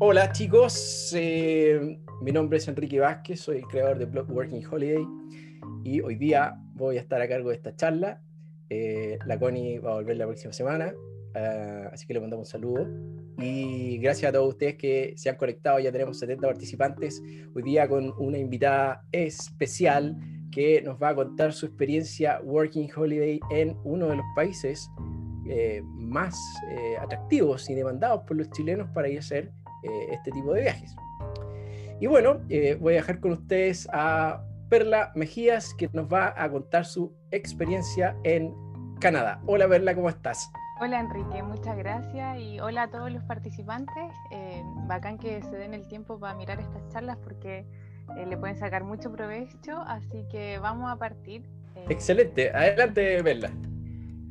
Hola chicos, eh, mi nombre es Enrique Vázquez, soy el creador de Blog Working Holiday y hoy día voy a estar a cargo de esta charla. Eh, la Connie va a volver la próxima semana, uh, así que le mandamos un saludo. Y gracias a todos ustedes que se han conectado, ya tenemos 70 participantes, hoy día con una invitada especial que nos va a contar su experiencia Working Holiday en uno de los países eh, más eh, atractivos y demandados por los chilenos para ir a hacer eh, este tipo de viajes. Y bueno, voy a dejar con ustedes a Perla Mejías, que nos va a contar su experiencia en Canadá. Hola Perla, ¿cómo estás? Hola Enrique, muchas gracias y hola a todos los participantes. bacán que se den el tiempo para mirar estas charlas porque le pueden sacar mucho provecho, así que vamos a partir. Excelente, adelante Perla.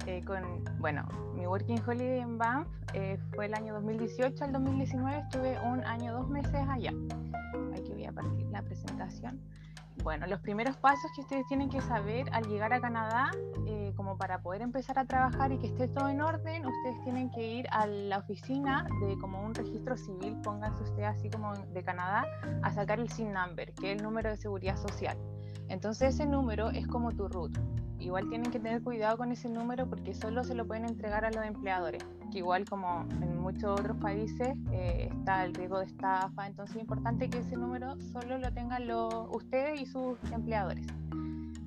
Eh, con, bueno, mi Working Holiday en Banff eh, fue el año 2018 al 2019, estuve un año, dos meses allá. Aquí voy a partir la presentación. Bueno, los primeros pasos que ustedes tienen que saber al llegar a Canadá, eh, como para poder empezar a trabajar y que esté todo en orden, ustedes tienen que ir a la oficina de como un registro civil, pónganse ustedes así como de Canadá, a sacar el SIN number, que es el número de seguridad social. Entonces ese número es como tu root igual tienen que tener cuidado con ese número porque solo se lo pueden entregar a los empleadores, que igual como en muchos otros países eh, está el riesgo de estafa, entonces es importante que ese número solo lo tengan los, ustedes y sus empleadores.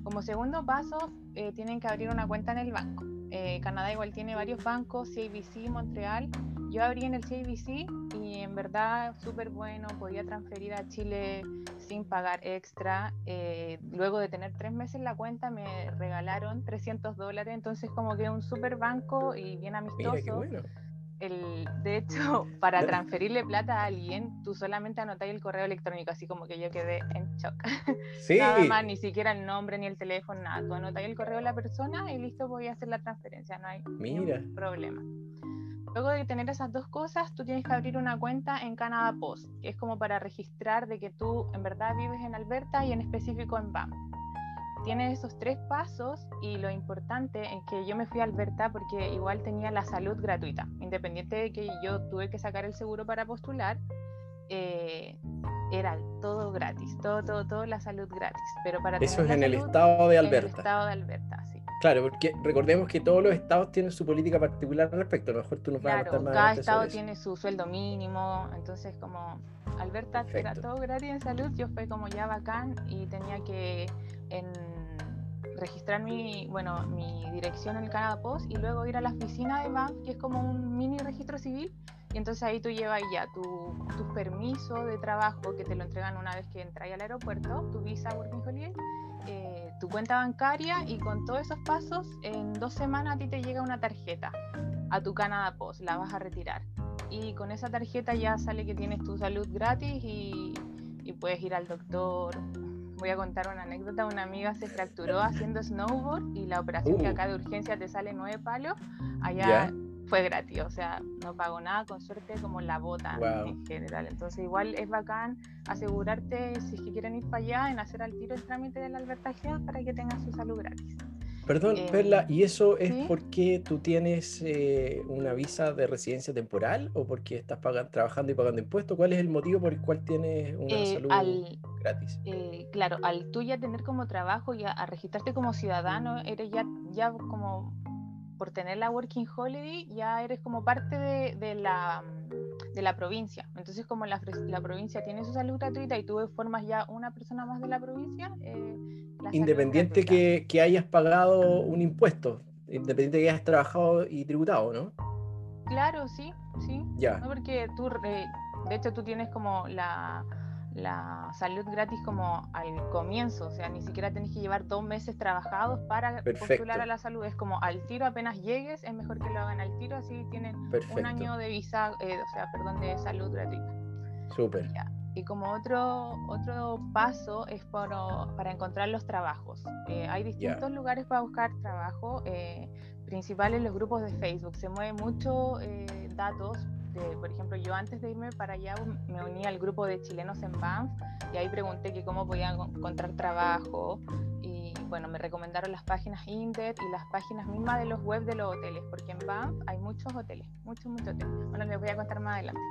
Como segundo paso, eh, tienen que abrir una cuenta en el banco. Eh, Canadá igual tiene varios bancos, CIBC, Montreal. Yo abrí en el CIBC y en verdad súper bueno, podía transferir a Chile sin pagar extra. Eh, luego de tener tres meses la cuenta me regalaron 300 dólares, entonces como que un súper banco y bien amistoso. El, de hecho, para transferirle plata a alguien, tú solamente anotáis el correo electrónico, así como que yo quedé en shock. Sí. nada más, ni siquiera el nombre ni el teléfono, nada. Tú anotáis el correo de la persona y listo, voy a hacer la transferencia, no hay ningún problema. Luego de tener esas dos cosas, tú tienes que abrir una cuenta en Canada Post, que es como para registrar de que tú en verdad vives en Alberta y en específico en BAM. Tienes esos tres pasos y lo importante es que yo me fui a Alberta porque igual tenía la salud gratuita, independiente de que yo tuve que sacar el seguro para postular, eh, era todo gratis, todo, todo, todo la salud gratis. Pero para Eso es en el estado de Alberta. En el estado de Alberta, sí. Claro, porque recordemos que todos los estados tienen su política particular al respecto. A lo mejor tú nos vas a más Cada estado tiene su sueldo mínimo, entonces como Alberta era todo gratis en salud, yo fue como ya bacán y tenía que en registrar mi, bueno, mi dirección en el Canada Post y luego ir a la oficina de BANF, que es como un mini registro civil, y entonces ahí tú llevas ya tu, tu permiso de trabajo que te lo entregan una vez que entras al aeropuerto, tu visa Working Holiday, eh, tu cuenta bancaria y con todos esos pasos, en dos semanas a ti te llega una tarjeta a tu Canada Post, la vas a retirar. Y con esa tarjeta ya sale que tienes tu salud gratis y, y puedes ir al doctor, voy a contar una anécdota. Una amiga se fracturó haciendo snowboard y la operación que uh. acá de urgencia te sale nueve palos, allá fue gratis, o sea, no pago nada, con suerte como la bota en general. Entonces igual es bacán asegurarte, si es que quieren ir para allá, en hacer al tiro el trámite de la albertaje para que tengan su salud gratis. Perdón, eh, Perla, ¿y eso es porque tú tienes eh, una visa de residencia temporal o porque estás trabajando y pagando impuestos? ¿Cuál es el motivo por el cual tienes una eh, salud gratis? claro, al tú ya tener como trabajo y a, registrarte como ciudadano, eres ya, ya como por tener la Working Holiday, ya eres como parte de, la, de la provincia. Entonces, como la, la, provincia tiene su salud gratuita y tú formas ya una persona más de la provincia, Independiente que, que, hayas pagado un impuesto, independiente que hayas trabajado y tributado, ¿no? Claro, sí, sí. Ya. Porque tú, eh, de hecho, tú tienes como la, la salud gratis como al comienzo, o sea, ni siquiera tenés que llevar dos meses trabajados para postular a la salud, es como al tiro apenas llegues, es mejor que lo hagan al tiro, así tienen un año de visa, eh, o sea, perdón, de salud gratuita. Súper. Y como otro, otro paso es para encontrar los trabajos. Eh, hay distintos lugares para buscar trabajo, eh, principales los grupos de Facebook. Se mueven mucho eh, datos. De, por ejemplo, yo antes de irme para allá me uní al grupo de chilenos en Banff y ahí pregunté que cómo podía encontrar trabajo. Y bueno, me recomendaron las páginas Indet y las páginas mismas de los web de los hoteles, porque en Banff hay muchos hoteles, muchos, muchos hoteles. Bueno, les voy a contar más adelante.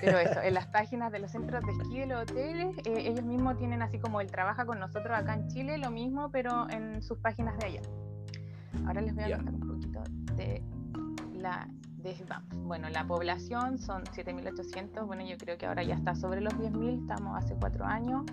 Pero eso, en las páginas de los centros de esquí de los hoteles, eh, ellos mismos tienen así como él trabaja con nosotros acá en Chile, lo mismo, pero en sus páginas de allá. Ahora les voy a contar un poquito de la de Banff. Bueno, la población son 7.800, bueno, yo creo que ahora ya está sobre los 10.000, estamos hace cuatro años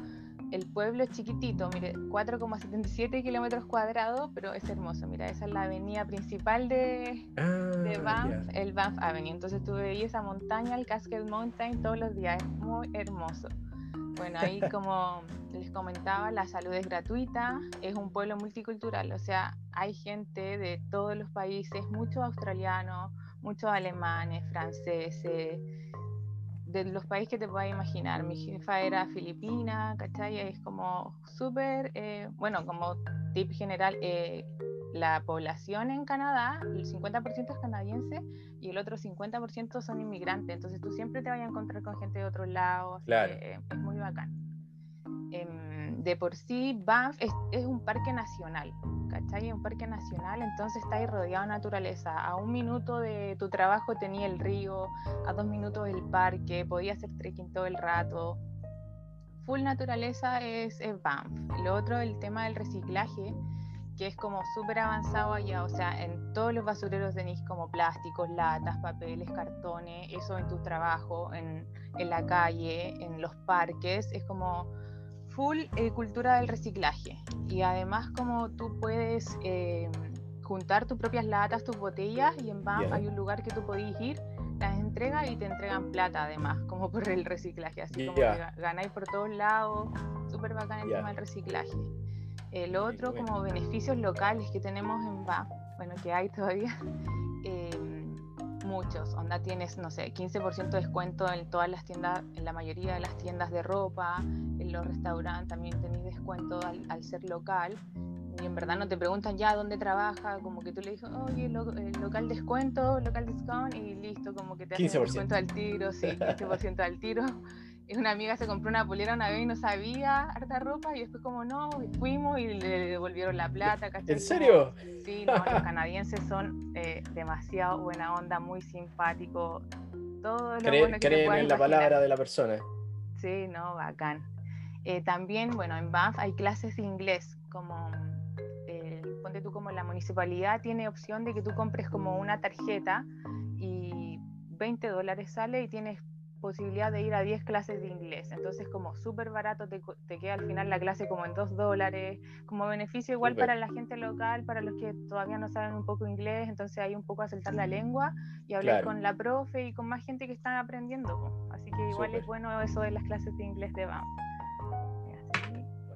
el pueblo es chiquitito, mire, 4,77 kilómetros cuadrados, pero es hermoso. Mira, esa es la avenida principal de, de ah, Banff, el Banff Avenue. Entonces tú veías esa montaña, el Cascade Mountain, todos los días. Es muy hermoso. Bueno, ahí como les comentaba, la salud es gratuita, es un pueblo multicultural, o sea, hay gente de todos los países, muchos australianos, muchos alemanes, franceses, de los países que te puedas imaginar. Mi jefa era filipina, ¿cachai? Es como súper, eh, bueno, como tip general, eh, la población en Canadá, el 50% es canadiense y el otro 50% son inmigrantes. Entonces tú siempre te vas a encontrar con gente de otros lados. Claro. Eh, es muy bacán. De por sí, Banff es, un parque nacional, ¿cachai? Es un parque nacional, entonces está ahí rodeado de naturaleza. A un minuto de tu trabajo tenía el río, a dos minutos el parque, podía hacer trekking todo el rato. Full naturaleza es, es Banff. Lo otro, el tema del reciclaje, que es como súper avanzado allá, o sea, en todos los basureros tenéis como plásticos, latas, papeles, cartones, eso en tu trabajo, en la calle, en los parques, es como full eh, cultura del reciclaje. Y además como tú puedes eh, juntar tus propias latas, tus botellas, y en BAM hay un lugar que tú podés ir, las entregas y te entregan plata además, como por el reciclaje. Así como que ganáis por todos lados, súper bacán el tema del reciclaje. El otro, como beneficios locales que tenemos en BAM, bueno, que hay todavía, em, muchos. Onda tienes, no sé, 15% de descuento en todas las tiendas, en la mayoría de las tiendas de ropa, en los restaurantes también tenés descuento al, ser local. Y en verdad no te preguntan ya dónde trabaja, como que tú le dices, oye, el local descuento, local discount, y listo, como que te hacen descuento al tiro, sí, 15% al tiro una amiga se compró una polera una vez y no sabía harta ropa y después como no, fuimos y le devolvieron la plata. ¿En serio? sí, no, los canadienses son eh, demasiado buena onda, muy simpáticos. Todo lo bueno que creen en la palabra de la persona. Sí, no, bacán. Eh, también, bueno, en Banff hay clases de inglés, como eh, ponte tú como la municipalidad tiene opción de que tú compres como una tarjeta y 20 dólares sale y tienes posibilidad de ir a 10 clases de inglés. Entonces, como súper barato, te, te, queda al final la clase como en 2 dólares, como beneficio igual para la gente local, para los que todavía no saben un poco inglés, entonces hay un poco a saltar la lengua y hablar con la profe y con más gente que están aprendiendo. Así que igual es bueno eso de las clases de inglés de BAM.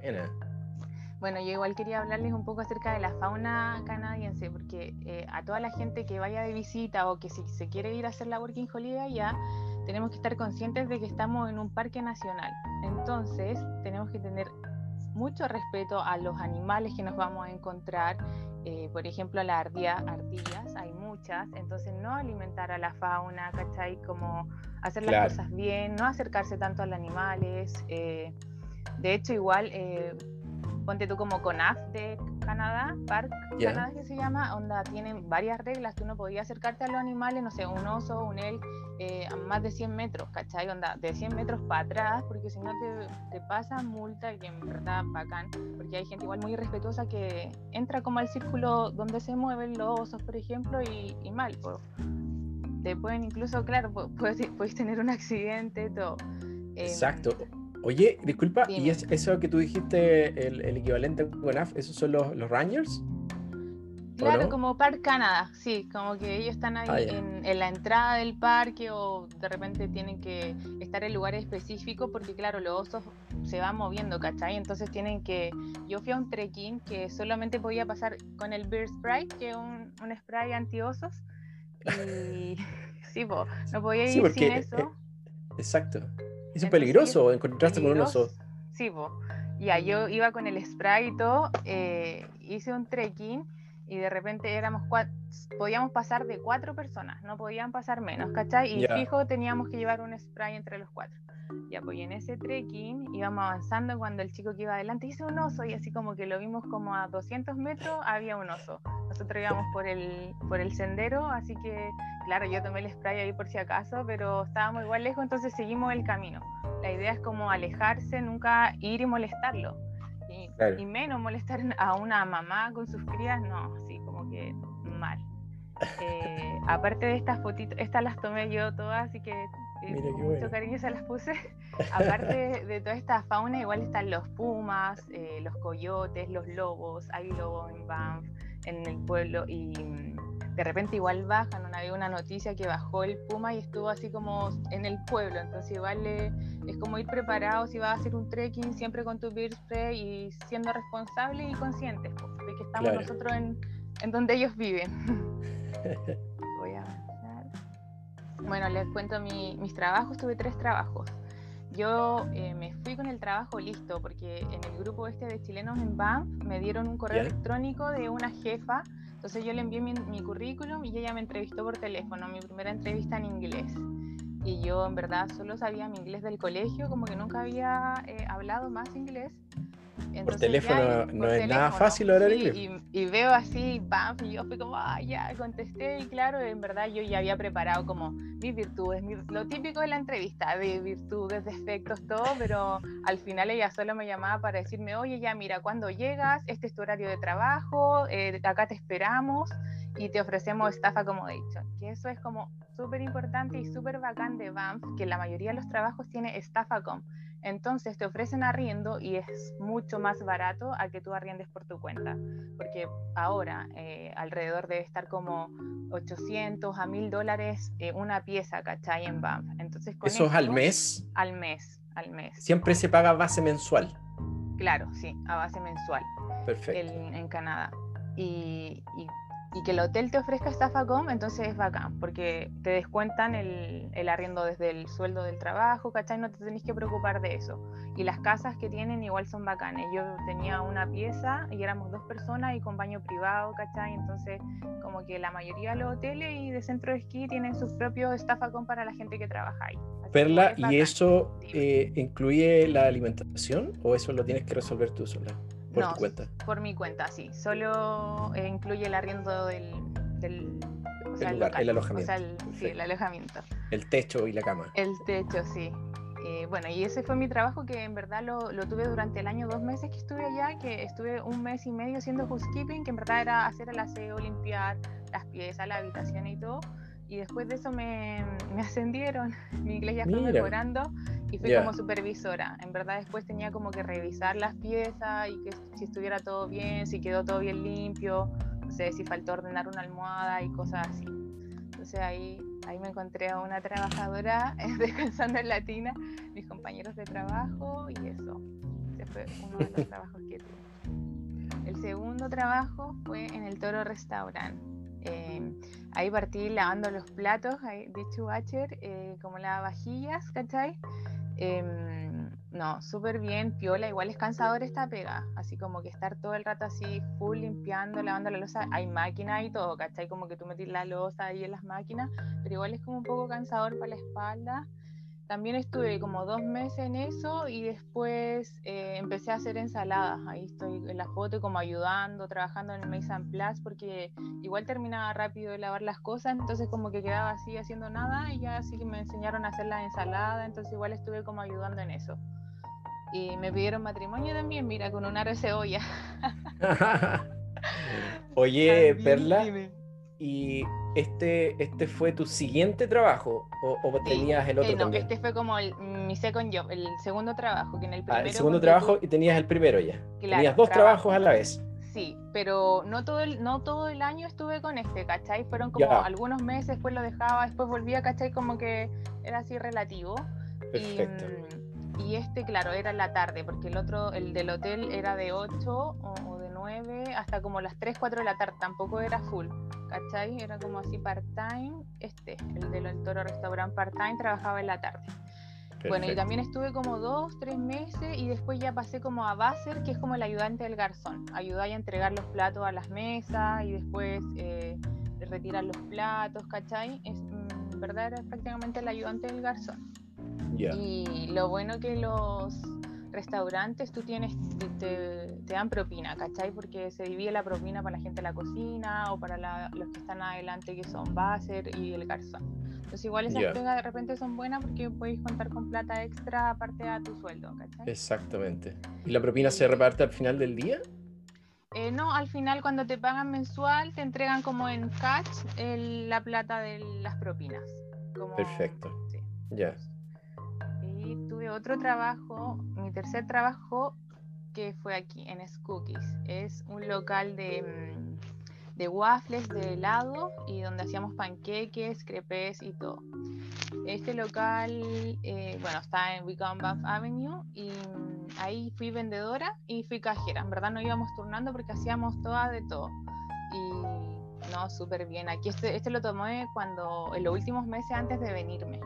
Buena. Bueno, yo igual quería hablarles un poco acerca de la fauna canadiense, porque eh, a toda la gente que vaya de visita o que si se quiere ir a hacer la Working Holiday ya tenemos que estar conscientes de que estamos en un parque nacional. Entonces, tenemos que tener mucho respeto a los animales que nos vamos a encontrar. Eh, por ejemplo, las ardillas, hay muchas, entonces no alimentar a la fauna, ¿cachai? Como hacer las cosas bien, no acercarse tanto a los animales. Eh, de hecho, igual, eh, ponte tú como CONAF de Canadá, Park Canadá que se llama, onda, tienen varias reglas, tú no podías acercarte a los animales, no sé, un oso, un elk, eh, a más de 100 metros, ¿cachai? Onda, de 100 metros para atrás, porque si no te, te pasa multa, y en verdad bacán, porque hay gente igual muy irrespetuosa que entra como al círculo donde se mueven los osos, por ejemplo, y, y mal, pues, te pueden incluso, claro, puedes, puedes tener un accidente, todo. Exacto. Oye, disculpa, ¿y es, eso que tú dijiste, el, el equivalente a CONAF, esos son los, los Rangers? Claro, como Park Canadá, sí, como que ellos están ahí ah, en, la entrada del parque o de repente tienen que estar en lugares específicos porque claro, los osos se van moviendo, ¿cachai? Entonces tienen que... Yo fui a un trekking que solamente podía pasar con el Bear Spray, que es un, spray anti-osos, y sí, no podía ir sin eso. Eh, exacto. Es peligroso encontrarse con un oso. Sí, ya yo iba con el spray y todo, eh, hice un trekking y de repente éramos podíamos pasar de cuatro personas, no podían pasar menos, ¿cachai? Y fijo teníamos que llevar un spray entre los cuatro. Ya, pues en ese trekking íbamos avanzando cuando el chico que iba adelante hizo un oso y así como que lo vimos como a 200 metros había un oso. Nosotros íbamos por el, por el sendero, así que claro, yo tomé el spray ahí por si acaso, pero estábamos igual lejos, entonces seguimos el camino. La idea es como alejarse, nunca ir y molestarlo. Y, y menos molestar a una mamá con sus crías, no, así como que mal. Eh, aparte de estas fotitos, estas las tomé yo todas, así que eh, con mucho cariño se las puse. aparte de toda esta fauna, igual están los pumas, eh, los coyotes, los lobos, hay lobos en Banff, en el pueblo, y mm, de repente igual bajan, ¿no? había una noticia que bajó el puma y estuvo así como en el pueblo, entonces igual es como ir preparado si vas a hacer un trekking siempre con tu beer spray y siendo responsable y conscientes de que estamos nosotros en, en donde ellos viven. Voy a avanzar. Bueno, les cuento mis trabajos. Tuve tres trabajos. Yo eh, me fui con el trabajo listo porque en el grupo este de chilenos en BAM me dieron un correo electrónico de una jefa. Entonces yo le envié mi, currículum y ella me entrevistó por teléfono, mi primera entrevista en inglés. Y yo en verdad solo sabía mi inglés del colegio, como que nunca había eh, hablado más inglés por teléfono no es nada fácil hablar inglés. Y, veo así, pam, y yo fui como, ah, ya, contesté, y claro, en verdad yo ya había preparado como mis virtudes, lo típico de la entrevista, de virtudes, defectos, todo, pero al final ella solo me llamaba para decirme, oye, ya, mira, cuando llegas, este es tu horario de trabajo, eh, acá te esperamos y te ofrecemos estafa como dicho. Que eso es como súper importante y súper bacán de BAMF, que la mayoría de los trabajos tiene com entonces te ofrecen arriendo y es mucho más barato a que tú arriendes por tu cuenta, porque ahora eh, alrededor debe estar como 800 a 1000 dólares eh, una pieza, ¿cachai? En Banff. Entonces, ¿Eso es al mes? Al mes, al mes. Siempre se paga a base mensual. Claro, sí, a base mensual. Perfecto. En, Canadá. y y que el hotel te ofrezca Stafacom, entonces es bacán, porque te descuentan el, el, arriendo desde el sueldo del trabajo, ¿cachai? No te tenés que preocupar de eso. Y las casas que tienen igual son bacanes. Yo tenía una pieza y éramos dos personas y con baño privado, ¿cachai? Entonces, como que la mayoría de los hoteles y de centro de esquí tienen sus propios Stafacom para la gente que trabaja ahí. Perla, ¿y eso eh, incluye la alimentación o eso lo tienes que resolver tú sola? Por no, cuenta. Por mi cuenta, sí. Solo eh, incluye el arriendo del, del el, lugar, el, alojamiento. O sea, el, sí, el alojamiento. El techo y la cama. El techo, sí. Eh, bueno, y ese fue mi trabajo que en verdad lo, lo, tuve durante el año, dos meses que estuve allá, que estuve un mes y medio haciendo housekeeping, que en verdad era hacer el aseo, limpiar las piezas, la habitación y todo. Y después de eso me, me ascendieron, mi inglés ya fue mejorando y fui como supervisora. En verdad después tenía como que revisar las piezas y que si estuviera todo bien, si quedó todo bien limpio, no sé, si faltó ordenar una almohada y cosas así. Entonces ahí, ahí me encontré a una trabajadora descansando en Latina, mis compañeros de trabajo y eso. Ese fue uno de los trabajos que tuve. El segundo trabajo fue en el Toro Restaurant. Eh, ahí partí lavando los platos de Chubacher, eh, como las vajillas, ¿cachai? Em, no, súper bien, piola, igual es cansador esta pega, así como que estar todo el rato así full limpiando, lavando la losa, hay máquina y todo, ¿cachai? Como que tú metís la losa ahí en las máquinas, pero igual es como un poco cansador para la espalda también estuve como dos meses en eso y después eh, empecé a hacer ensaladas. Ahí estoy en la foto como ayudando, trabajando en el Maze Plus porque igual terminaba rápido de lavar las cosas, entonces como que quedaba así haciendo nada y ya así que me enseñaron a hacer la ensalada, entonces igual estuve como ayudando en eso. Y me pidieron matrimonio también, mira, con un aro de cebolla. Oye, Perla, y este, este fue tu siguiente trabajo o, tenías el otro no, este fue como mi second job, el segundo trabajo, que en el primero... Ah, el segundo trabajo y tenías el primero ya. tenías dos trabajos a la vez. Sí, pero no todo el, no todo el año estuve con este, ¿cachai? Fueron como algunos meses, después lo dejaba, después volvía, ¿cachai? Como que era así relativo. Perfecto. Y, y este, claro, era en la tarde, porque el otro, el del hotel era de 8 o, de 9 hasta como las 3, 4 de la tarde, tampoco era full. ¿cachai? Era como así part-time, este, el del Toro Restaurant part-time, trabajaba en la tarde. Bueno, y también estuve como dos, tres meses y después ya pasé como a Basser, que es como el ayudante del garzón. Ayudaba a entregar los platos a las mesas y después eh, retirar los platos, ¿cachai? Es, mm, verdad, era prácticamente el ayudante del garzón. Y lo bueno que los restaurantes tú tienes, te, dan propina, ¿cachai? Porque se divide la propina para la gente de la cocina o para los que están adelante que son Baser y el garzón. Entonces igual esas yeah. de repente son buenas porque puedes contar con plata extra aparte de tu sueldo, ¿cachai? Exactamente. ¿Y la propina se reparte al final del día? Eh, no, al final cuando te pagan mensual te entregan como en cash la plata de las propinas. Perfecto. Ya otro trabajo, mi tercer trabajo, que fue aquí en Scookies. Es un local de, mm, de waffles, de helado y donde hacíamos panqueques, crepes y todo. Este local, eh, bueno, está en Wickham Avenue y mm, ahí fui vendedora y fui cajera. En verdad no íbamos turnando porque hacíamos todas de todo. Y no, súper bien. Aquí este, este lo tomé cuando, en los últimos meses antes de venirme.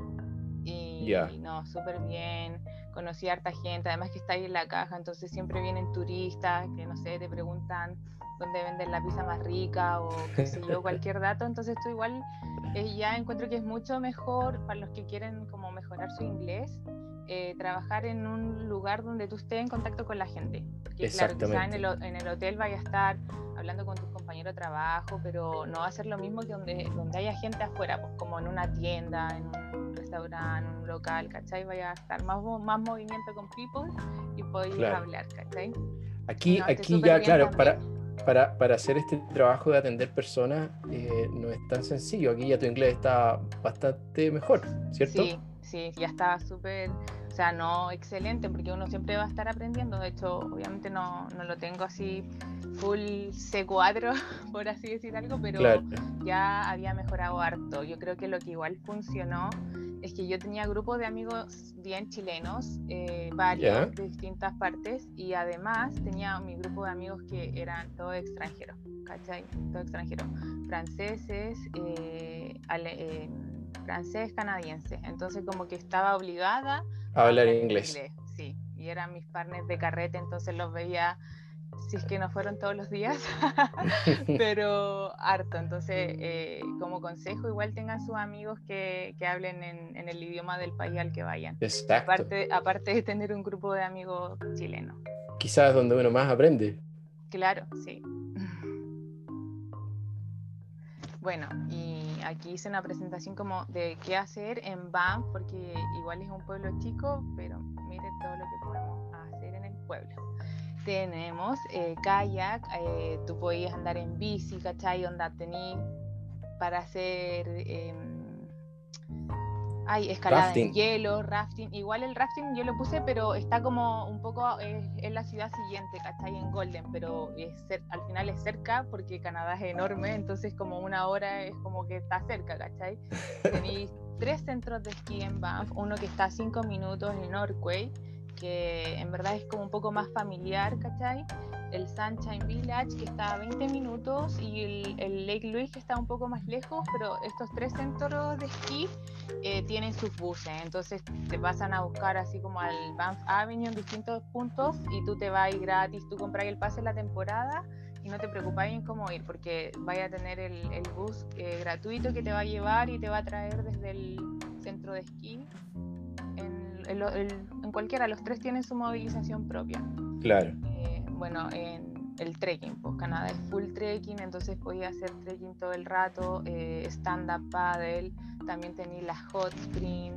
Y, no, súper bien. Conocí a harta gente, además que está ahí en la caja, entonces siempre vienen turistas que no sé, te preguntan dónde venden la pizza más rica o qué sé yo, cualquier dato. Entonces, esto igual eh, ya encuentro que es mucho mejor para los que quieren como mejorar su inglés. Eh, trabajar en un lugar donde tú estés en contacto con la gente. Porque claro, quizá en el, en el hotel vaya a estar hablando con tus compañeros de trabajo, pero no va a ser lo mismo que donde, donde haya gente afuera, pues como en una tienda, en un restaurante, un local, ¿cachai? Vaya a estar más, más movimiento con people y podéis hablar, ¿cachai? Aquí, aquí ya, claro, para, para, para, hacer este trabajo de atender personas eh, no es tan sencillo. Aquí ya tu inglés está bastante mejor, ¿cierto? Sí, sí, ya está súper, o sea, no excelente, porque uno siempre va a estar aprendiendo. De hecho, obviamente no, no lo tengo así full C4, por así decir algo, pero ya había mejorado harto. Yo creo que lo que igual funcionó es que yo tenía grupos de amigos bien chilenos, eh, varios de distintas partes, y además tenía mi grupo de amigos que eran todos extranjeros, ¿cachai? Todos extranjeros, franceses, eh, eh, francés, canadiense. Entonces como que estaba obligada a hablar inglés. inglés. Sí, y eran mis partners de carrete, entonces los veía si es que no fueron todos los días, pero harto. Entonces, eh, como consejo, igual tengan sus amigos que, que hablen en, en, el idioma del país al que vayan. Exacto. Aparte, aparte de tener un grupo de amigos chilenos. Quizás donde uno más aprende. Claro, sí. Bueno, y aquí hice una presentación como de qué hacer en Banff, porque igual es un pueblo chico, pero mire todo lo que podemos hacer en el pueblo tenemos eh, kayak, eh, tú podías andar en bici, ¿cachai? Onda tení para hacer eh, ay, escalada en hielo, rafting. Igual el rafting yo lo puse, pero está como un poco en la ciudad siguiente, ¿cachai? En Golden, pero es al final es cerca porque Canadá es enorme, entonces como una hora es como que está cerca, ¿cachai? Tenéis tres centros de esquí en Banff, uno que está a cinco minutos en Norquay que en verdad es como un poco más familiar, ¿cachai? El Sunshine Village, que está a 20 minutos, y el, Lake Louise, que está un poco más lejos, pero estos tres centros de esquí eh, tienen sus buses, entonces te pasan a buscar así como al Banff Avenue en distintos puntos y tú te vas gratis, tú compras el pase en la temporada y no te preocupáis en cómo ir, porque vaya a tener el, el bus eh, gratuito que te va a llevar y te va a traer desde el centro de esquí en cualquiera, los tres tienen su movilización propia. Claro. Eh, bueno, en el trekking, pues Canadá es full trekking, entonces podía hacer trekking todo el rato, eh, stand-up paddle, también tenía la hot spring.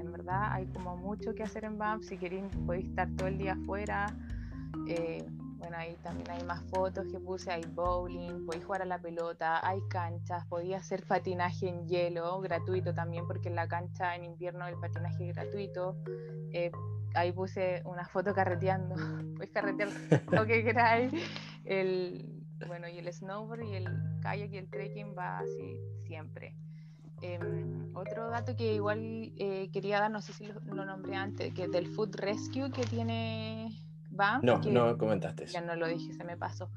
En verdad hay como mucho que hacer en Banff, si queréis podéis estar todo el día afuera. Eh, bueno, ahí también hay más fotos que puse, hay bowling, podéis jugar a la pelota, hay canchas, podía hacer patinaje en hielo, gratuito también, porque en la cancha en invierno el patinaje es gratuito. Eh, ahí puse una foto carreteando, puedes carretear lo que queráis. El, bueno, y el snowboard y el kayak y el trekking va así siempre. Em, otro dato que igual eh, quería dar, no sé si lo, lo nombré antes, que del Food Rescue que tiene no, no comentaste Ya no lo dije, se me pasó.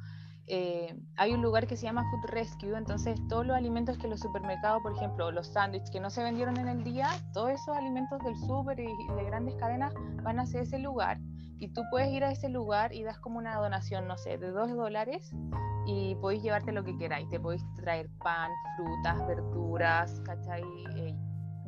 Eh, hay un lugar que se llama Food Rescue, entonces todos los alimentos que los supermercados, por ejemplo, los sándwiches que no se vendieron en el día, todos esos alimentos del súper y de grandes cadenas van hacia ese lugar y tú puedes ir a ese lugar y das como una donación, no sé, de dos dólares y podéis llevarte lo que queráis. Te podéis traer pan, frutas, verduras, ¿cachai? Eh,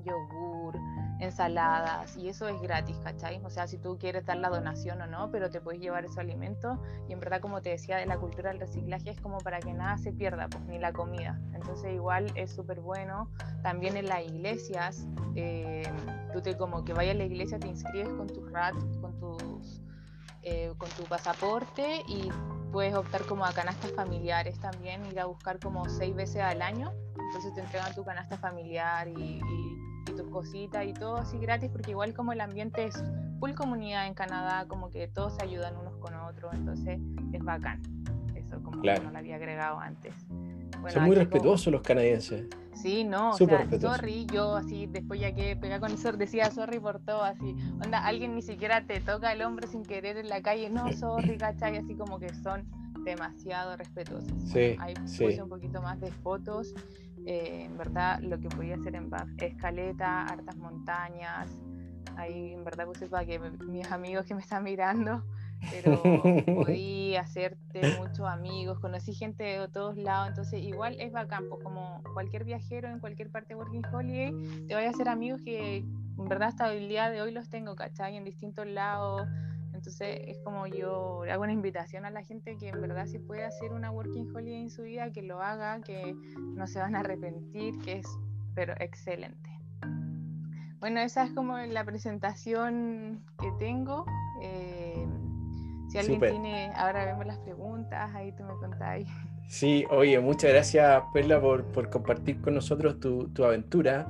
yogur, ensaladas, y eso es gratis, ¿cachai? O sea, si tú quieres dar la donación o no, pero te puedes llevar ese alimento. Y en verdad, como te decía, de la cultura del reciclaje es como para que nada se pierda, pues ni la comida. Entonces, igual es súper bueno. También en las iglesias, eh, tú te como que vayas a la iglesia, te inscribes con tus rat, con tus eh, con tu pasaporte y puedes optar como a canastas familiares también, ir a buscar como seis veces al año. Entonces te entregan tu canasta familiar y, tus cositas y todo así gratis, porque igual como el ambiente es full comunidad en Canadá, como que todos se ayudan unos con otros, entonces es bacán. Eso como que no lo había agregado antes. Son muy respetuosos los canadienses. Sí, no, o sea, sorry, yo así, después ya que pega con eso, decía sorry por todo, así, onda, alguien ni siquiera te toca el hombro sin querer en la calle, no, sorry, ¿cachai? Así como que son demasiado respetuosos. Sí, ahí puse un poquito más de fotos, eh, en verdad lo que podía hacer en Bath, escaleta, hartas montañas, ahí en verdad puse para que mis amigos que me están mirando pero podí hacerte muchos amigos, conocí gente de todos lados, entonces igual es bacán, pues como cualquier viajero en cualquier parte de Working Holiday, te voy a hacer amigos que en verdad hasta el día de hoy los tengo, ¿cachai? En distintos lados, entonces es como yo hago una invitación a la gente que en verdad si puede hacer una Working Holiday en su vida, que lo haga, que no se van a arrepentir, que es pero excelente. Bueno, esa es como la presentación que tengo. Eh, si alguien tiene, ahora vemos las preguntas, ahí tú me contáis. Sí, oye, muchas gracias Perla por, por compartir con nosotros tu, tu aventura.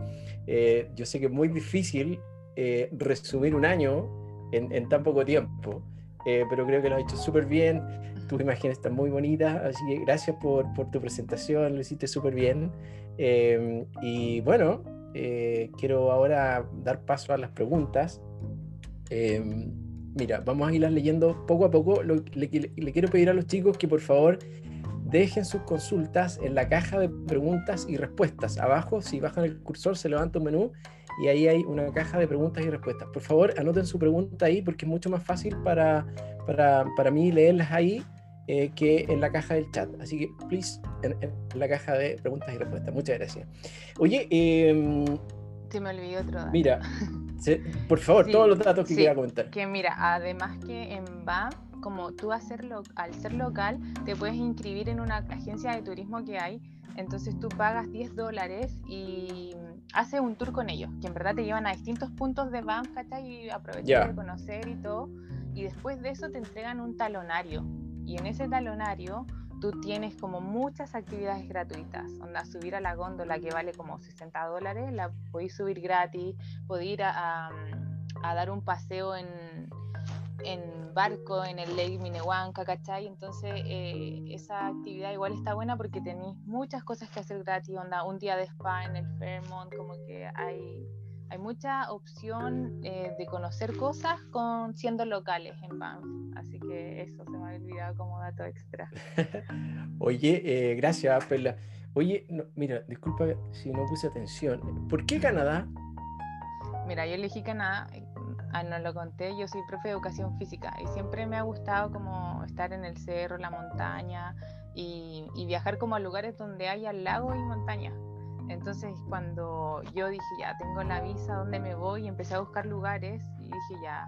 Eh, yo sé que es muy difícil eh, resumir un año en, tan poco tiempo, eh, pero creo que lo has hecho súper bien. Tus imágenes están muy bonitas, así que gracias por, tu presentación, lo hiciste súper bien. y bueno, quiero ahora dar paso a las preguntas. Mira, vamos a irlas leyendo poco a poco. le, quiero pedir a los chicos que por favor dejen sus consultas en la caja de preguntas y respuestas. Abajo, si bajan el cursor, se levanta un menú y ahí hay una caja de preguntas y respuestas. Por favor, anoten su pregunta ahí porque es mucho más fácil para, para, mí leerlas ahí eh, que en la caja del chat. Así que, please, en, la caja de preguntas y respuestas. Muchas gracias. Oye, eh, se me olvidó otro dato. Mira, por favor, todos los datos que quiera comentar. Que mira, además que en BAM, como tú hacerlo, al ser local, te puedes inscribir en una agencia de turismo que hay. Entonces tú pagas 10 dólares y haces un tour con ellos, que en verdad te llevan a distintos puntos de BAM, ¿cachai? Y aprovechas de conocer y todo. Y después de eso te entregan un talonario. Y en ese talonario tú tienes como muchas actividades gratuitas. Onda, subir a la góndola que vale como 60 dólares, la podéis subir gratis, podéis ir a, dar un paseo en, en, barco en el Lake Minnewanka, ¿cachai? Entonces, eh, esa actividad igual está buena porque tenéis muchas cosas que hacer gratis, onda, un día de spa en el Fairmont, como que hay hay mucha opción eh, de conocer cosas con siendo locales en Banff. Así que eso se me ha olvidado como dato extra. Oye, eh, gracias, Perla. Oye, mira, disculpa si no puse atención. ¿Por qué Canadá? Mira, yo elegí Canadá, ah, no lo conté, yo soy profe de educación física y siempre me ha gustado como estar en el cerro, la montaña y, y viajar como a lugares donde haya lago y montaña entonces cuando yo dije, ya, tengo la visa, ¿dónde me voy? Y empecé a buscar lugares y dije, ya,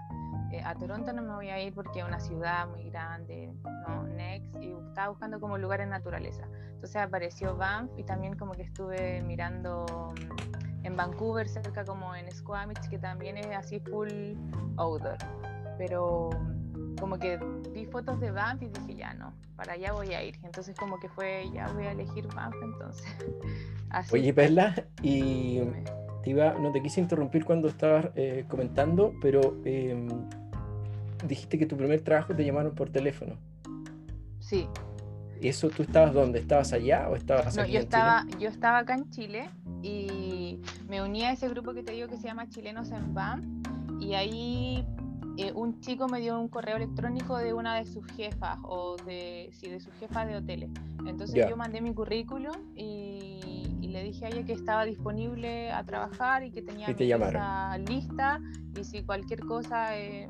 eh, a Toronto no me voy a ir porque es una ciudad muy grande, no, next, y estaba buscando como lugares naturaleza. Entonces apareció Banff y también como que estuve mirando mm, en Vancouver, cerca como en Squamish, que también es así full outdoor. Pero como que vi fotos de Banff y dije, ya no, para allá voy a ir. Entonces como que fue, ya voy a elegir Banff entonces. Oye, Perla, y te iba, no te quise interrumpir cuando estabas eh, comentando, pero em, dijiste que tu primer trabajo te llamaron por teléfono. Sí. ¿Y eso tú estabas dónde? ¿Estabas allá o estabas no, yo estaba, Yo estaba acá en Chile y me uní a ese grupo que te digo que se llama Chilenos en BAM y ahí eh, un chico me dio un correo electrónico de una de sus jefas o de, sí, de su jefa de hoteles. Entonces yo mandé mi currículum y, le dije a ella que estaba disponible a trabajar y que tenía mi lista y si cualquier cosa eh,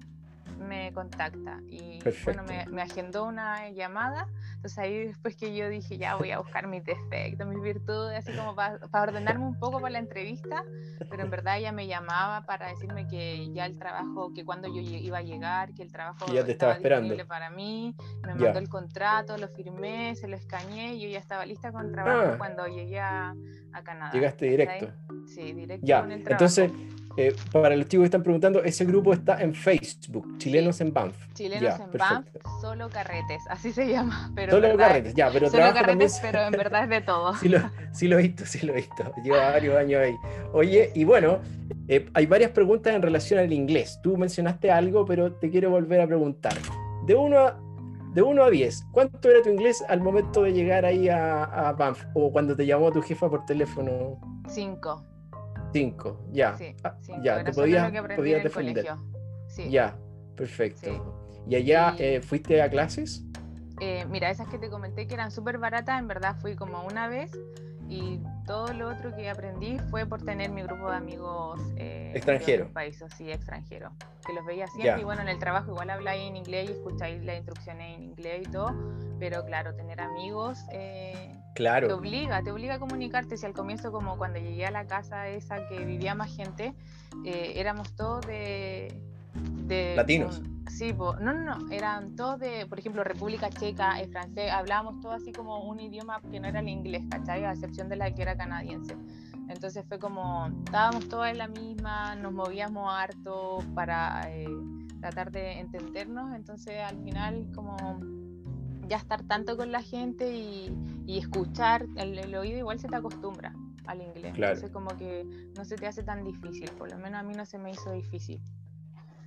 me contacta. Y bueno, me, me, agendó una llamada. Entonces ahí después que yo dije, ya voy a buscar mis defectos, mis virtudes, así como para, ordenarme un poco para la entrevista, pero en verdad ella me llamaba para decirme que ya el trabajo, que cuando yo iba a llegar, que el trabajo ya te estaba, esperando para mí, me mandó el contrato, lo firmé, se lo escaneé y yo ya estaba lista con trabajo ah. cuando llegué a, Canadá. Llegaste directo. Sí, directo ya. con el trabajo. Entonces, eh, para los chicos que están preguntando, ese grupo está en Facebook, Chilenos en Banff. Chilenos en Banff, solo carretes, así se llama. Pero solo carretes, ya, pero solo carretes, pero en verdad es de todo. sí, lo, sí lo he visto, sí lo he visto. Lleva varios años ahí. Oye, y bueno, eh, hay varias preguntas en relación al inglés. Tú mencionaste algo, pero te quiero volver a preguntar. De 1 a, de uno a 10, ¿cuánto era tu inglés al momento de llegar ahí a, a Banff? O cuando te llamó tu jefa por teléfono. 5. Cinco, ya. Ah, ya, te podías, defender. Ya, perfecto. ¿Y allá eh, fuiste a clases? Eh, mira, esas que te comenté que eran súper baratas, en verdad fui como una vez y todo lo otro que aprendí fue por tener mi grupo de amigos eh, extranjeros. países, sí, extranjeros, que los veía siempre y bueno, en el trabajo igual habláis en inglés y escucháis las instrucciones en inglés y todo, pero claro, tener amigos eh, claro. te obliga, te obliga a comunicarte. Si al comienzo, como cuando llegué a la casa esa que vivía más gente, eh, éramos todos de... de Latinos. Sí, no, no, no, eran todos de, por ejemplo, República Checa, el francés, hablábamos todo así como un idioma que no era el inglés, ¿cachai? A excepción de la que era canadiense. Entonces fue como, estábamos todos en la misma, nos movíamos harto para eh, tratar de entendernos, entonces al final como ya estar tanto con la gente y, escuchar, el, oído igual se te acostumbra al inglés, entonces como que no se te hace tan difícil, por lo menos a mí no se me hizo difícil.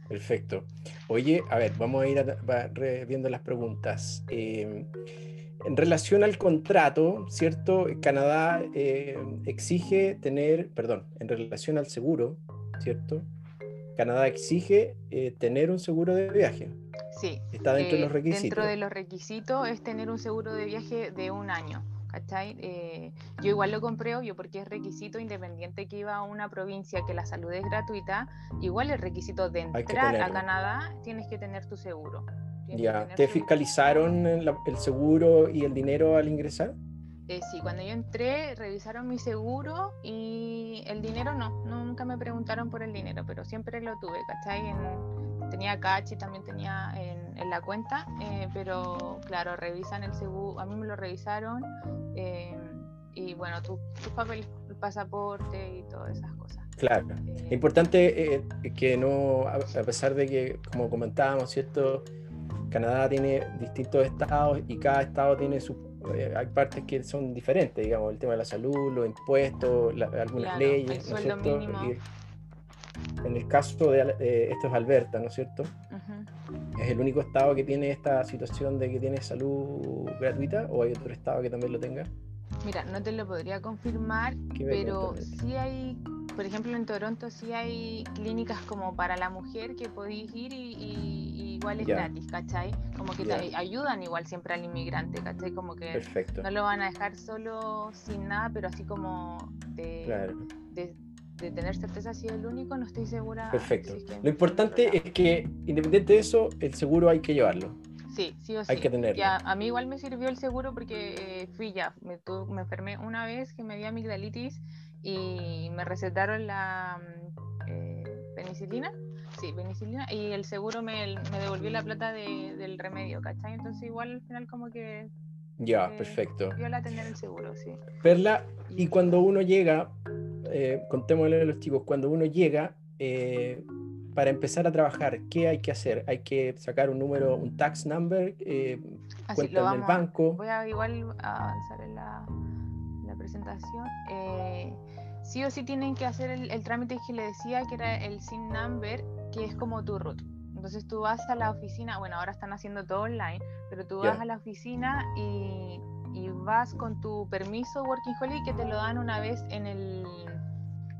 Perfecto. Oye, a ver, vamos a ir viendo las preguntas. Em, en relación al contrato, ¿cierto? Canadá eh, exige tener, perdón, en relación al seguro, ¿cierto? Canadá exige eh, tener un seguro de viaje. Sí. Está dentro de los eh, requisitos. Dentro de los requisitos es tener un seguro de viaje de un año. ¿Cachai? Eh, yo igual lo compré, obvio, porque es requisito independiente que iba a una provincia que la salud es gratuita, igual el requisito de entrar a Canadá tienes que tener tu seguro. ya, ¿te fiscalizaron el, seguro y el dinero al ingresar? Eh, sí, cuando yo entré revisaron mi seguro y el dinero no, nunca me preguntaron por el dinero, pero siempre lo tuve, ¿cachai? tenía cash y también tenía en, la cuenta, eh, pero claro, revisan el seguro, a mí me lo revisaron eh, y bueno, tus tu papel, el pasaporte y todas esas cosas. Claro. Eh, Importante que no, a pesar de que, como comentábamos, ¿cierto? Canadá tiene distintos estados y cada estado tiene sus hay partes que son diferentes, digamos, el tema de la salud, los impuestos, algunas leyes. Mínimo. En el caso de eh, esto es Alberta, ¿no es cierto? ¿Es el único estado que tiene esta situación de que tiene salud gratuita o hay otro estado que también lo tenga? Mira, no te lo podría confirmar, pero sí hay, por ejemplo en Toronto sí hay clínicas como para la mujer que podéis ir y, igual es gratis, ¿cachai? Como que te ayudan igual siempre al inmigrante, ¿cachai? Como que no lo van a dejar solo sin nada, pero así como de, de tener certeza si es el único, no estoy segura. Perfecto. Lo importante es que, independiente de eso, el seguro hay que llevarlo. Sí, sí o sí. Hay que tenerlo. Ya, a mí igual me sirvió el seguro porque fui ya, me, me enfermé una vez que me dio amigdalitis y me recetaron la mm, eh, penicilina. Sí, penicilina. Y el seguro me, me devolvió la plata de, del remedio, ¿cachai? Entonces igual al final como que... Ya, perfecto. Yo la tener el seguro, sí. Perla, y cuando uno llega, eh, contémosle a los chicos, cuando uno llega, eh, para empezar a trabajar, ¿qué hay que hacer? ¿Hay que sacar un número, un tax number, eh, cuenta en el banco? Voy a igual avanzar en la, presentación. Eh, sí o sí tienen que hacer el, trámite que le decía, que era el SIN number, que es como tu root. Entonces tú vas a la oficina, bueno, ahora están haciendo todo online, pero tú vas a la oficina y, y, vas con tu permiso Working Holiday que te lo dan una vez en el,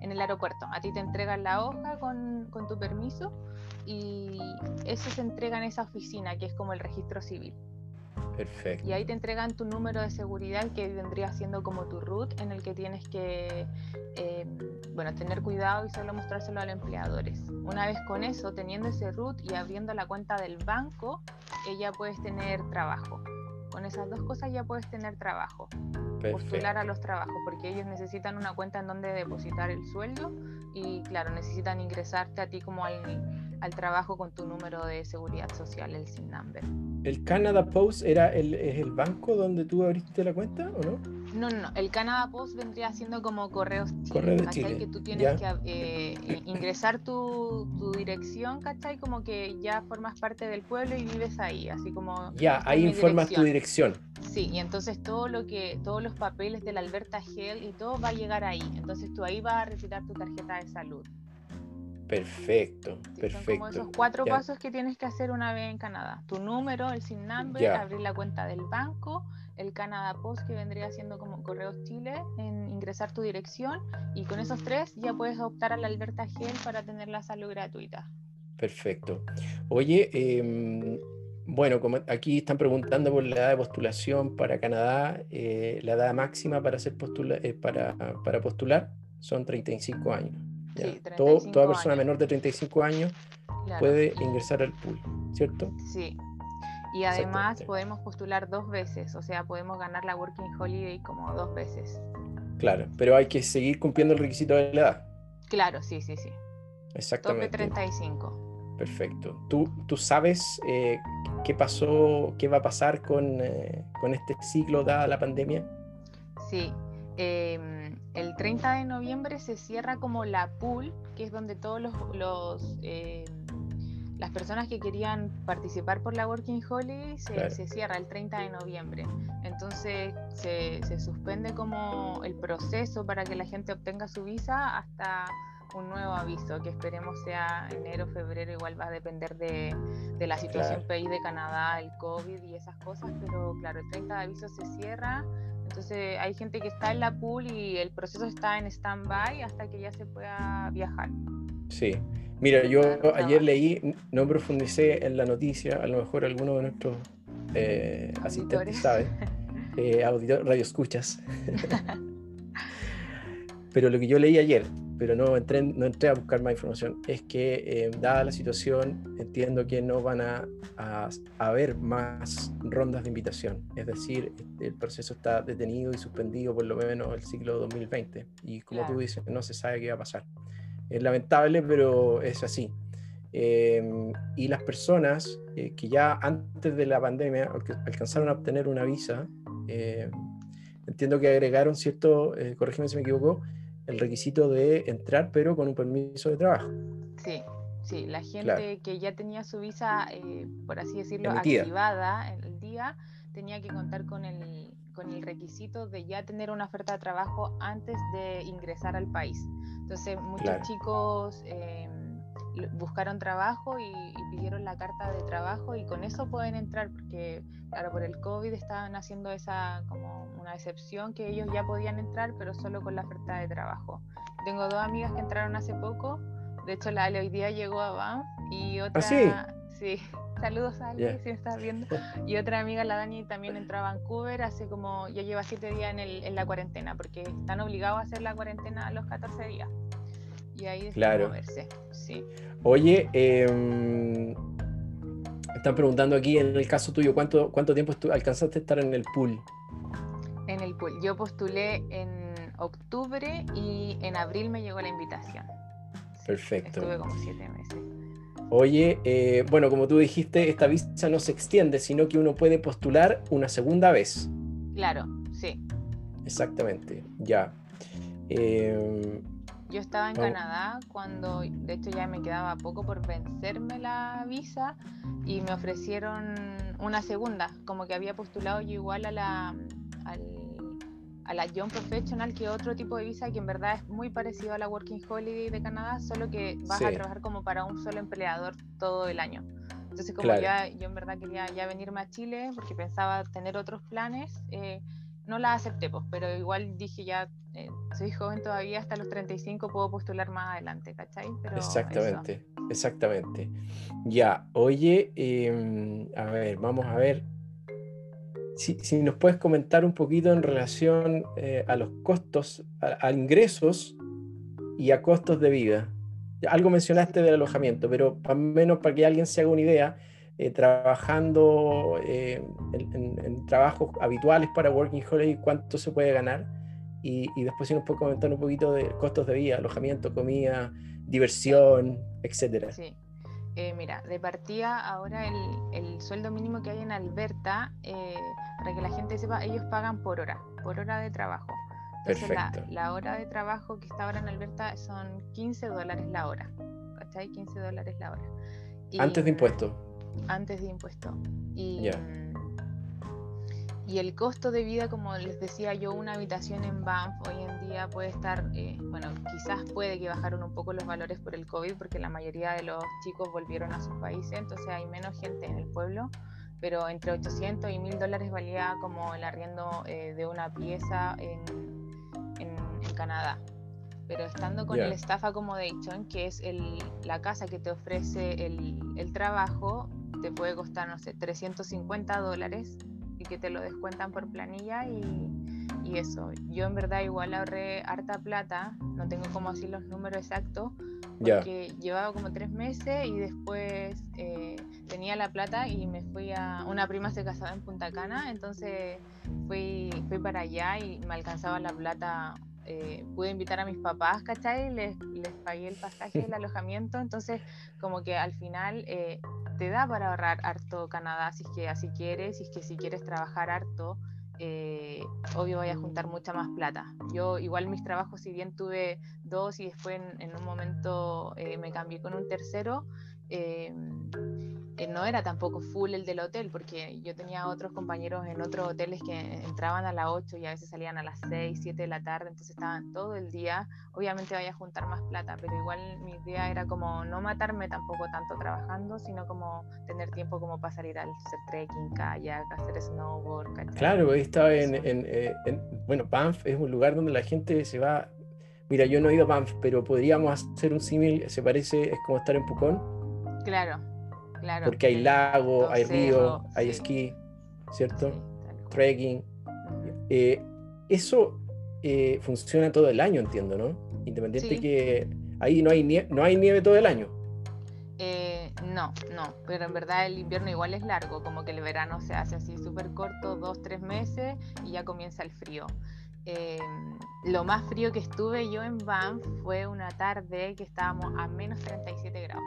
en el aeropuerto. A ti te entregan la hoja con, con tu permiso y eso se entrega en esa oficina que es como el registro civil. Perfecto. Y ahí te entregan tu número de seguridad que vendría siendo como tu root en el que tienes que eh, bueno, tener cuidado y solo mostrárselo a los empleadores. Una vez con eso, teniendo ese root y abriendo la cuenta del banco, ya puedes tener trabajo. Con esas dos cosas ya puedes tener trabajo. Postular a los trabajos, porque ellos necesitan una cuenta en donde depositar el sueldo y, claro, necesitan ingresarte a ti como al, al trabajo con tu número de seguridad social, el SIN number. ¿El Canada Post era el, es el banco donde tú abriste la cuenta o no? No, no, el Canada Post vendría siendo como correos Chile, Correo que tú tienes que eh, ingresar tu, tu, dirección, ¿cachai? Como que ya formas parte del pueblo y vives ahí, así como... Ya, ahí informas tu dirección. Sí, y entonces todo lo que, todos los papeles de la Alberta Health y todo va a llegar ahí. Entonces tú ahí vas a retirar tu tarjeta de salud. Perfecto, perfecto. Son como esos cuatro pasos que tienes que hacer una vez en Canadá. Tu número, el SIN number, abrir la cuenta del banco, el Canada Post que vendría siendo como Correos Chile, en ingresar tu dirección y con esos tres ya puedes optar a la Alberta Gel para tener la salud gratuita. Perfecto. Oye, em, bueno, como aquí están preguntando por la edad de postulación para Canadá, eh, la edad máxima para, ser postula eh, para, para postular son 35 años toda persona menor de 35 años puede ingresar al pool, ¿cierto? Sí. Y además podemos postular dos veces, o sea, podemos ganar la Working Holiday como dos veces. Claro, pero hay que seguir cumpliendo el requisito de la edad. Claro, sí, sí, sí. Exactamente. Tope 35. Perfecto. ¿Tú, tú sabes eh, qué pasó, qué va a pasar con, eh, con este ciclo dada la pandemia? Sí. Eh, el 30 de noviembre se cierra como la pool, que es donde todos los, eh, las personas que querían participar por la Working Holiday se, cierra el 30 de noviembre. Entonces se, suspende como el proceso para que la gente obtenga su visa hasta un nuevo aviso, que esperemos sea enero, febrero, igual va a depender de, la situación país de Canadá, el COVID y esas cosas, pero claro, el 30 de aviso se cierra entonces hay gente que está en la pool y el proceso está en stand-by hasta que ya se pueda viajar. Sí. Mira, yo ayer leí, no profundicé en la noticia, a lo mejor alguno de nuestros eh, asistentes sabe, eh, auditor, radio escuchas. Pero lo que yo leí ayer, pero no entré, no entré a buscar más información, es que eh, dada la situación, entiendo que no van a, a, haber más rondas de invitación. Es decir, el proceso está detenido y suspendido por lo menos el ciclo 2020. Y como tú dices, no se sabe qué va a pasar. Es lamentable, pero es así. Em, y las personas eh, que ya antes de la pandemia alcanzaron a obtener una visa, em, entiendo que agregaron cierto, eh, corrígeme si me equivoco, el requisito de entrar, pero con un permiso de trabajo. Sí, sí, la gente que ya tenía su visa, eh, por así decirlo, activada el día, tenía que contar con el, con el requisito de ya tener una oferta de trabajo antes de ingresar al país. Entonces, muchos chicos eh, buscaron trabajo y, y, pidieron la carta de trabajo y con eso pueden entrar, porque, claro, por el COVID estaban haciendo esa como una excepción que ellos ya podían entrar, pero solo con la oferta de trabajo. Tengo dos amigas que entraron hace poco, de hecho la Ale hoy día llegó a BAM y otra... ¿Ah, sí? saludos a Ale, si me estás viendo. Y otra amiga, la Dani, también entró a Vancouver hace como, ya lleva siete días en, el, en la cuarentena, porque están obligados a hacer la cuarentena a los 14 días. Y ahí claro. moverse. Sí. Oye, eh, están preguntando aquí en el caso tuyo, ¿cuánto, cuánto tiempo alcanzaste a estar en el pool? En el pool. Yo postulé en octubre y en abril me llegó la invitación. Perfecto. Estuve como siete meses. Oye, eh, bueno, como tú dijiste, esta visa no se extiende, sino que uno puede postular una segunda vez. Claro, sí. Exactamente, ya. Em, Yo estaba en Canadá cuando, de hecho ya me quedaba poco por vencerme la visa y me ofrecieron una segunda, como que había postulado yo igual a la a la Young Professional, que otro tipo de visa que en verdad es muy parecido a la Working Holiday de Canadá, solo que vas a trabajar como para un solo empleador todo el año. Entonces, como ya yo en verdad quería ya venirme a Chile porque pensaba tener otros planes, eh, no la acepté, pues, pero igual dije ya, eh, soy joven todavía, hasta los 35 puedo postular más adelante, ¿cachai? exactamente, exactamente. Ya, oye, em, a ver, vamos a ver si, nos puedes comentar un poquito en relación eh, a los costos, a, ingresos y a costos de vida. Algo mencionaste del alojamiento, pero al menos para que alguien se haga una idea, eh, trabajando eh, en, trabajos habituales para Working Holiday, cuánto se puede ganar. Y, después si nos puede comentar un poquito de costos de vida, alojamiento, comida, diversión, etcétera. Sí. Eh, mira, de partida ahora el, el, sueldo mínimo que hay en Alberta, para que la gente sepa, ellos pagan por hora, por hora de trabajo. Entonces la, la, hora de trabajo que está ahora en Alberta son 15 dólares la hora. ¿Cachai? 15 dólares la hora. Antes de impuestos antes de impuesto. Y, y el costo de vida, como les decía yo, una habitación en Banff hoy en día puede estar, eh, bueno, quizás puede que bajaron un poco los valores por el COVID, porque la mayoría de los chicos volvieron a sus países, entonces hay menos gente en el pueblo, pero entre 800 y 1000 dólares valía como el arriendo eh, de una pieza en, en, Canadá. Pero estando con el staff accommodation, que es el, la casa que te ofrece el, el, trabajo, te puede costar, no sé, 350 dólares y que te lo descuentan por planilla y, y eso. Yo en verdad igual ahorré harta plata, no tengo como así los números exactos, porque llevaba como tres meses y después eh, tenía la plata y me fui a... Una prima se casaba en Punta Cana, entonces fui, fui para allá y me alcanzaba la plata eh, pude invitar a mis papás, ¿cachai? Les, les pagué el pasaje, el alojamiento, entonces como que al final eh, te da para ahorrar harto Canadá si es que así quieres, si es que si quieres trabajar harto, eh, obvio voy a juntar mucha más plata. Yo igual mis trabajos, si bien tuve dos y después en, un momento me cambié con un tercero, no era tampoco full el del hotel, porque yo tenía otros compañeros en otros hoteles que entraban a las 8 y a veces salían a las 6, 7 de la tarde, entonces estaban todo el día. Obviamente vaya a juntar más plata, pero igual mi idea era como no matarme tampoco tanto trabajando, sino como tener tiempo como para salir al hacer trekking, kayak, hacer snowboard. Claro, ahí estaba en, eh, en, bueno, Banff es un lugar donde la gente se va. Mira, yo no he ido a Banff, pero podríamos hacer un símil, se parece, es como estar en Pucón. Claro, porque hay lago, hay río, hay esquí, ¿cierto? Trekking. Eh, eso eh, funciona todo el año, entiendo, ¿no? Independiente que ahí no hay, nieve, no hay nieve todo el año. Eh, no, no, pero en verdad el invierno igual es largo, como que el verano se hace así súper corto, dos, tres meses y ya comienza el frío. lo más frío que estuve yo en Banff fue una tarde que estábamos a menos 37 grados.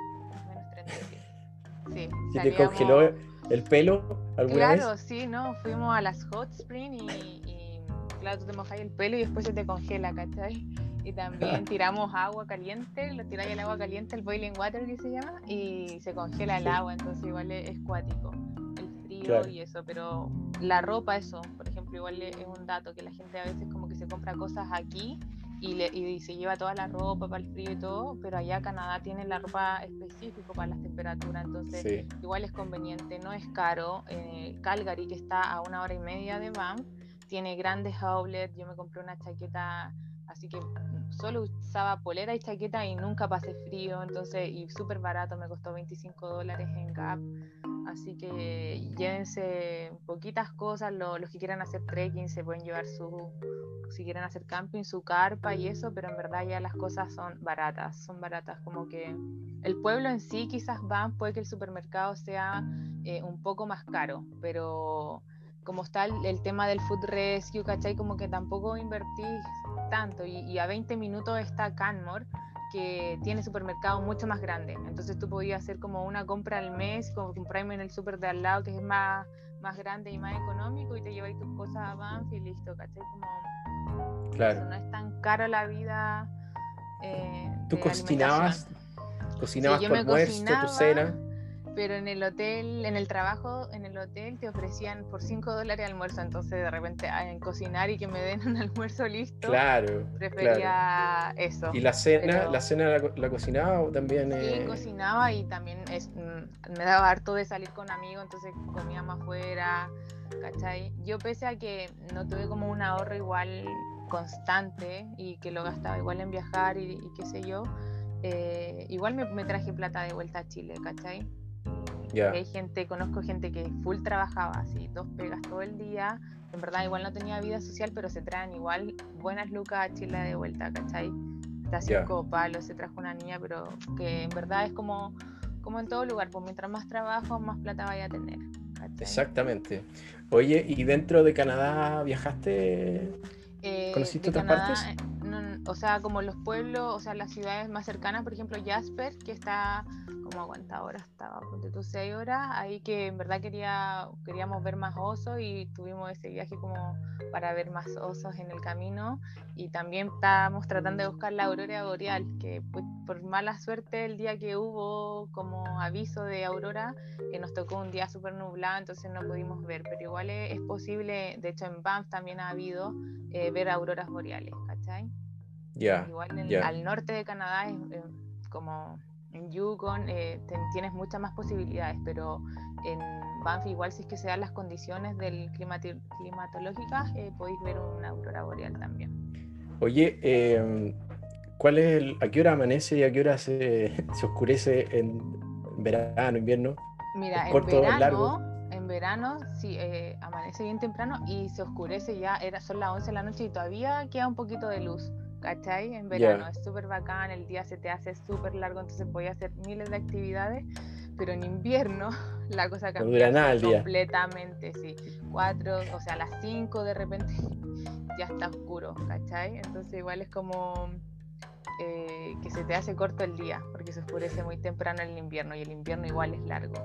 Menos 37. Sí, ¿Y te congeló el pelo alguna claro, sí, no, fuimos a las hot spring y, claro, tú te mojas el pelo y después se te congela, ¿cachai? Y también tiramos agua caliente, lo tiráis el agua caliente, el boiling water que se llama, y se congela el agua, entonces igual es, cuático el frío y eso, pero la ropa, eso, por ejemplo, igual es un dato que la gente a veces como que se compra cosas aquí y, se lleva toda la ropa para el frío y todo, pero allá Canadá tiene la ropa específica para las temperaturas, entonces igual es conveniente, no es caro. Eh, Calgary, que está a una hora y media de Banff, tiene grandes outlets, yo me compré una chaqueta, así que solo usaba polera y chaqueta y nunca pasé frío, entonces, y súper barato, me costó 25 dólares en Gap, así que llévense poquitas cosas, los que quieran hacer trekking se pueden llevar su si quieren hacer camping, su carpa y eso, pero en verdad ya las cosas son baratas, son baratas, como que el pueblo en sí quizás van, puede que el supermercado sea eh, un poco más caro, pero como está el, tema del food rescue, ¿cachai? Como que tampoco invertís tanto y, a 20 minutos está Canmore que tiene supermercado mucho más grande. Entonces tú podías hacer como una compra al mes, como comprarme en el super de al lado, que es más, más grande y más económico, y te lleváis tus cosas a Banff y listo, ¿cachai? Como Claro. no es tan caro la vida. Eh, ¿Tú cocinabas? ¿Cocinabas por almuerzo, tu cena? Pero en el hotel, en el trabajo, en el hotel te ofrecían por 5 dólares almuerzo, entonces de repente ah, en cocinar y que me den un almuerzo listo. Claro. Prefería eso. ¿Y la cena, la cena la, cocinaba o también? Sí, eh? cocinaba y también es, mm, me daba harto de salir con amigos, entonces comíamos afuera, ¿cachai? Yo pese a que no tuve como un ahorro igual constante y que lo gastaba igual en viajar y, qué sé yo, eh, igual me, traje plata de vuelta a Chile, ¿cachai? Hay gente, conozco gente que full trabajaba así, dos pegas todo el día, en verdad igual no tenía vida social, pero se traen igual buenas lucas a Chile de vuelta, ¿cachai? Está cinco palos, se trajo una niña, pero que en verdad es como, como en todo lugar, pues mientras más trabajo, más plata vaya a tener. Exactamente. Oye, ¿y dentro de Canadá viajaste? Eh, ¿Conociste otras partes? Eh, o sea, como los pueblos, o sea, las ciudades más cercanas, por ejemplo, Jasper, que está como aguanta ahora, estaba ponte tú seis horas, ahí que en verdad quería, queríamos ver más osos y tuvimos ese viaje como para ver más osos en el camino y también estábamos tratando de buscar la aurora boreal, que pues, por mala suerte el día que hubo como aviso de aurora, que nos tocó un día súper nublado, entonces no pudimos ver, pero igual es, posible, de hecho en Banff también ha habido eh, ver auroras boreales, ¿cachai? Ya. igual al norte de Canadá es como en Yukon eh, tienes muchas más posibilidades, pero en Banff igual si es que se dan las condiciones del climatológicas, eh, podéis ver una aurora boreal también. Oye, em, ¿cuál es el, ¿a qué hora amanece y a qué hora se, se oscurece en verano, invierno? Mira, en verano, en verano sí, eh, amanece bien temprano y se oscurece ya, era, son las 11 de la noche y todavía queda un poquito de luz. ¿Cachai? En verano es súper bacán, el día se te hace súper largo, entonces podías hacer miles de actividades, pero en invierno la cosa cambia completamente, sí. Cuatro, o sea, a las cinco de repente ya está oscuro, ¿cachai? Entonces igual es como eh, que se te hace corto el día, porque se oscurece muy temprano en el invierno y el invierno igual es largo.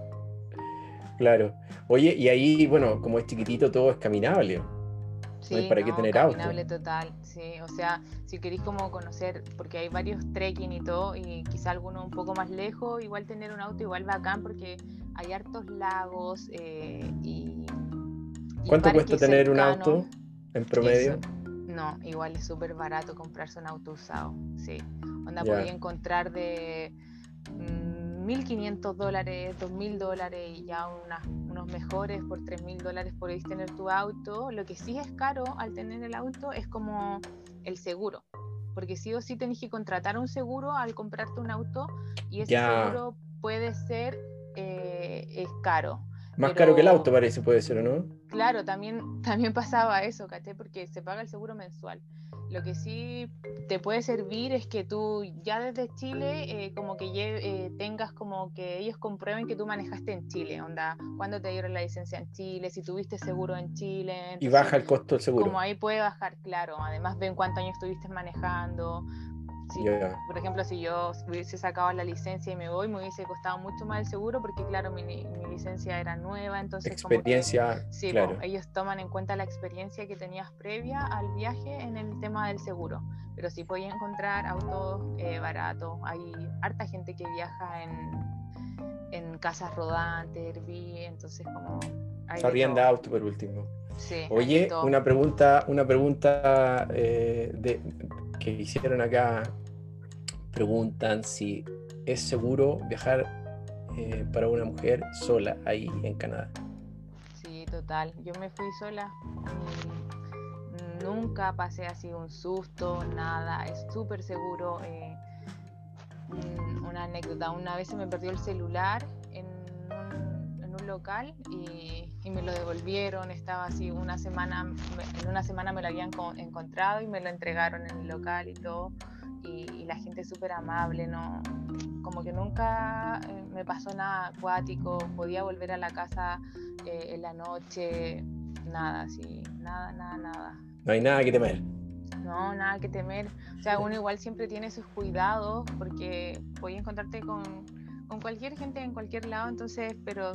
Claro. Oye, y ahí, bueno, como es chiquitito, todo es caminable no hay para qué tener auto. total, sí. O sea, si queréis como conocer, porque hay varios trekking y todo, y quizá alguno un poco más lejos, igual tener un auto igual bacán porque hay hartos lagos eh, y, ¿Cuánto cuesta tener un auto en promedio? no, igual es súper barato comprarse un auto usado, sí. Onda, podía encontrar de... 1.500 dólares, 2.000 dólares y ya unos mejores por 3.000 dólares podéis tener tu auto. Lo que sí es caro al tener el auto es como el seguro, porque sí o sí tenéis que contratar un seguro al comprarte un auto y ese seguro puede ser eh, es caro. Más caro que el auto parece, puede ser, ¿o no? Claro, también, también pasaba eso, ¿caché? Porque se paga el seguro mensual. Lo que sí te puede servir es que tú ya desde Chile eh, como que eh, tengas como que ellos comprueben que tú manejaste en Chile, onda, cuando te dieron la licencia en Chile, si tuviste seguro en Chile. y baja el costo del seguro. Como ahí puede bajar, claro. Además ven cuántos años estuviste manejando, por ejemplo, si yo hubiese sacado la licencia y me voy, me hubiese costado mucho más el seguro porque, claro, mi, licencia era nueva, entonces... Experiencia, sí, claro. ellos toman en cuenta la experiencia que tenías previa al viaje en el tema del seguro. Pero sí podía encontrar autos eh, baratos. Hay harta gente que viaja en, en casas rodantes, Airbnb, entonces como... Arrienda auto por último. Sí, Oye, una pregunta, una pregunta eh, de, que hicieron acá preguntan si es seguro viajar eh, para una mujer sola ahí en Canadá. Sí, total. Yo me fui sola. nunca pasé así un susto, nada. Es súper seguro. Eh, una anécdota. Una vez se me perdió el celular un, local y, me lo devolvieron. Estaba así una semana, en una semana me lo habían encontrado y me lo entregaron en el local y todo y, la gente súper amable, ¿no? Como que nunca eh, me pasó nada acuático, podía volver a la casa eh, en la noche, nada, sí, nada, nada, nada. No hay nada que temer. No, nada que temer. O sea, uno igual siempre tiene sus cuidados porque podía encontrarte con, con cualquier gente en cualquier lado, entonces, pero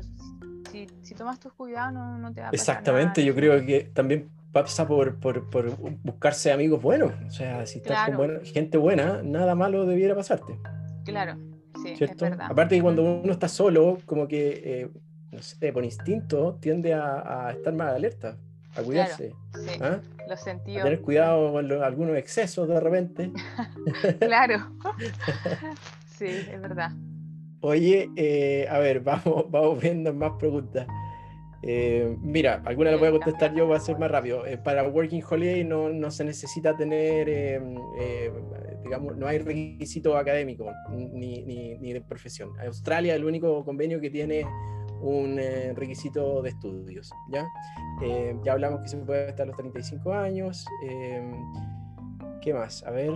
si, si tomas tus cuidados no, no te va a pasar Exactamente, yo creo que también pasa por, por, por, buscarse amigos buenos. O sea, si estás con gente buena, nada malo debiera pasarte. Claro, sí, es verdad. Aparte que cuando uno está solo, como que, eh, no sé, por instinto, tiende a, estar más alerta, a cuidarse. Claro, sí, ¿ah? lo sentí. A tener cuidado con algunos excesos de repente. claro. sí, es verdad. Oye, eh, a ver, vamos, vamos viendo más preguntas. Eh, mira, alguna la voy a contestar yo, voy a ser más rápido. Eh, para Working Holiday no, no, se necesita tener, eh, digamos, no hay requisito académico ni, ni, ni, de profesión. Australia es el único convenio que tiene un requisito de estudios. ¿ya? ya hablamos que se puede estar a los 35 años. ¿Qué más? A ver.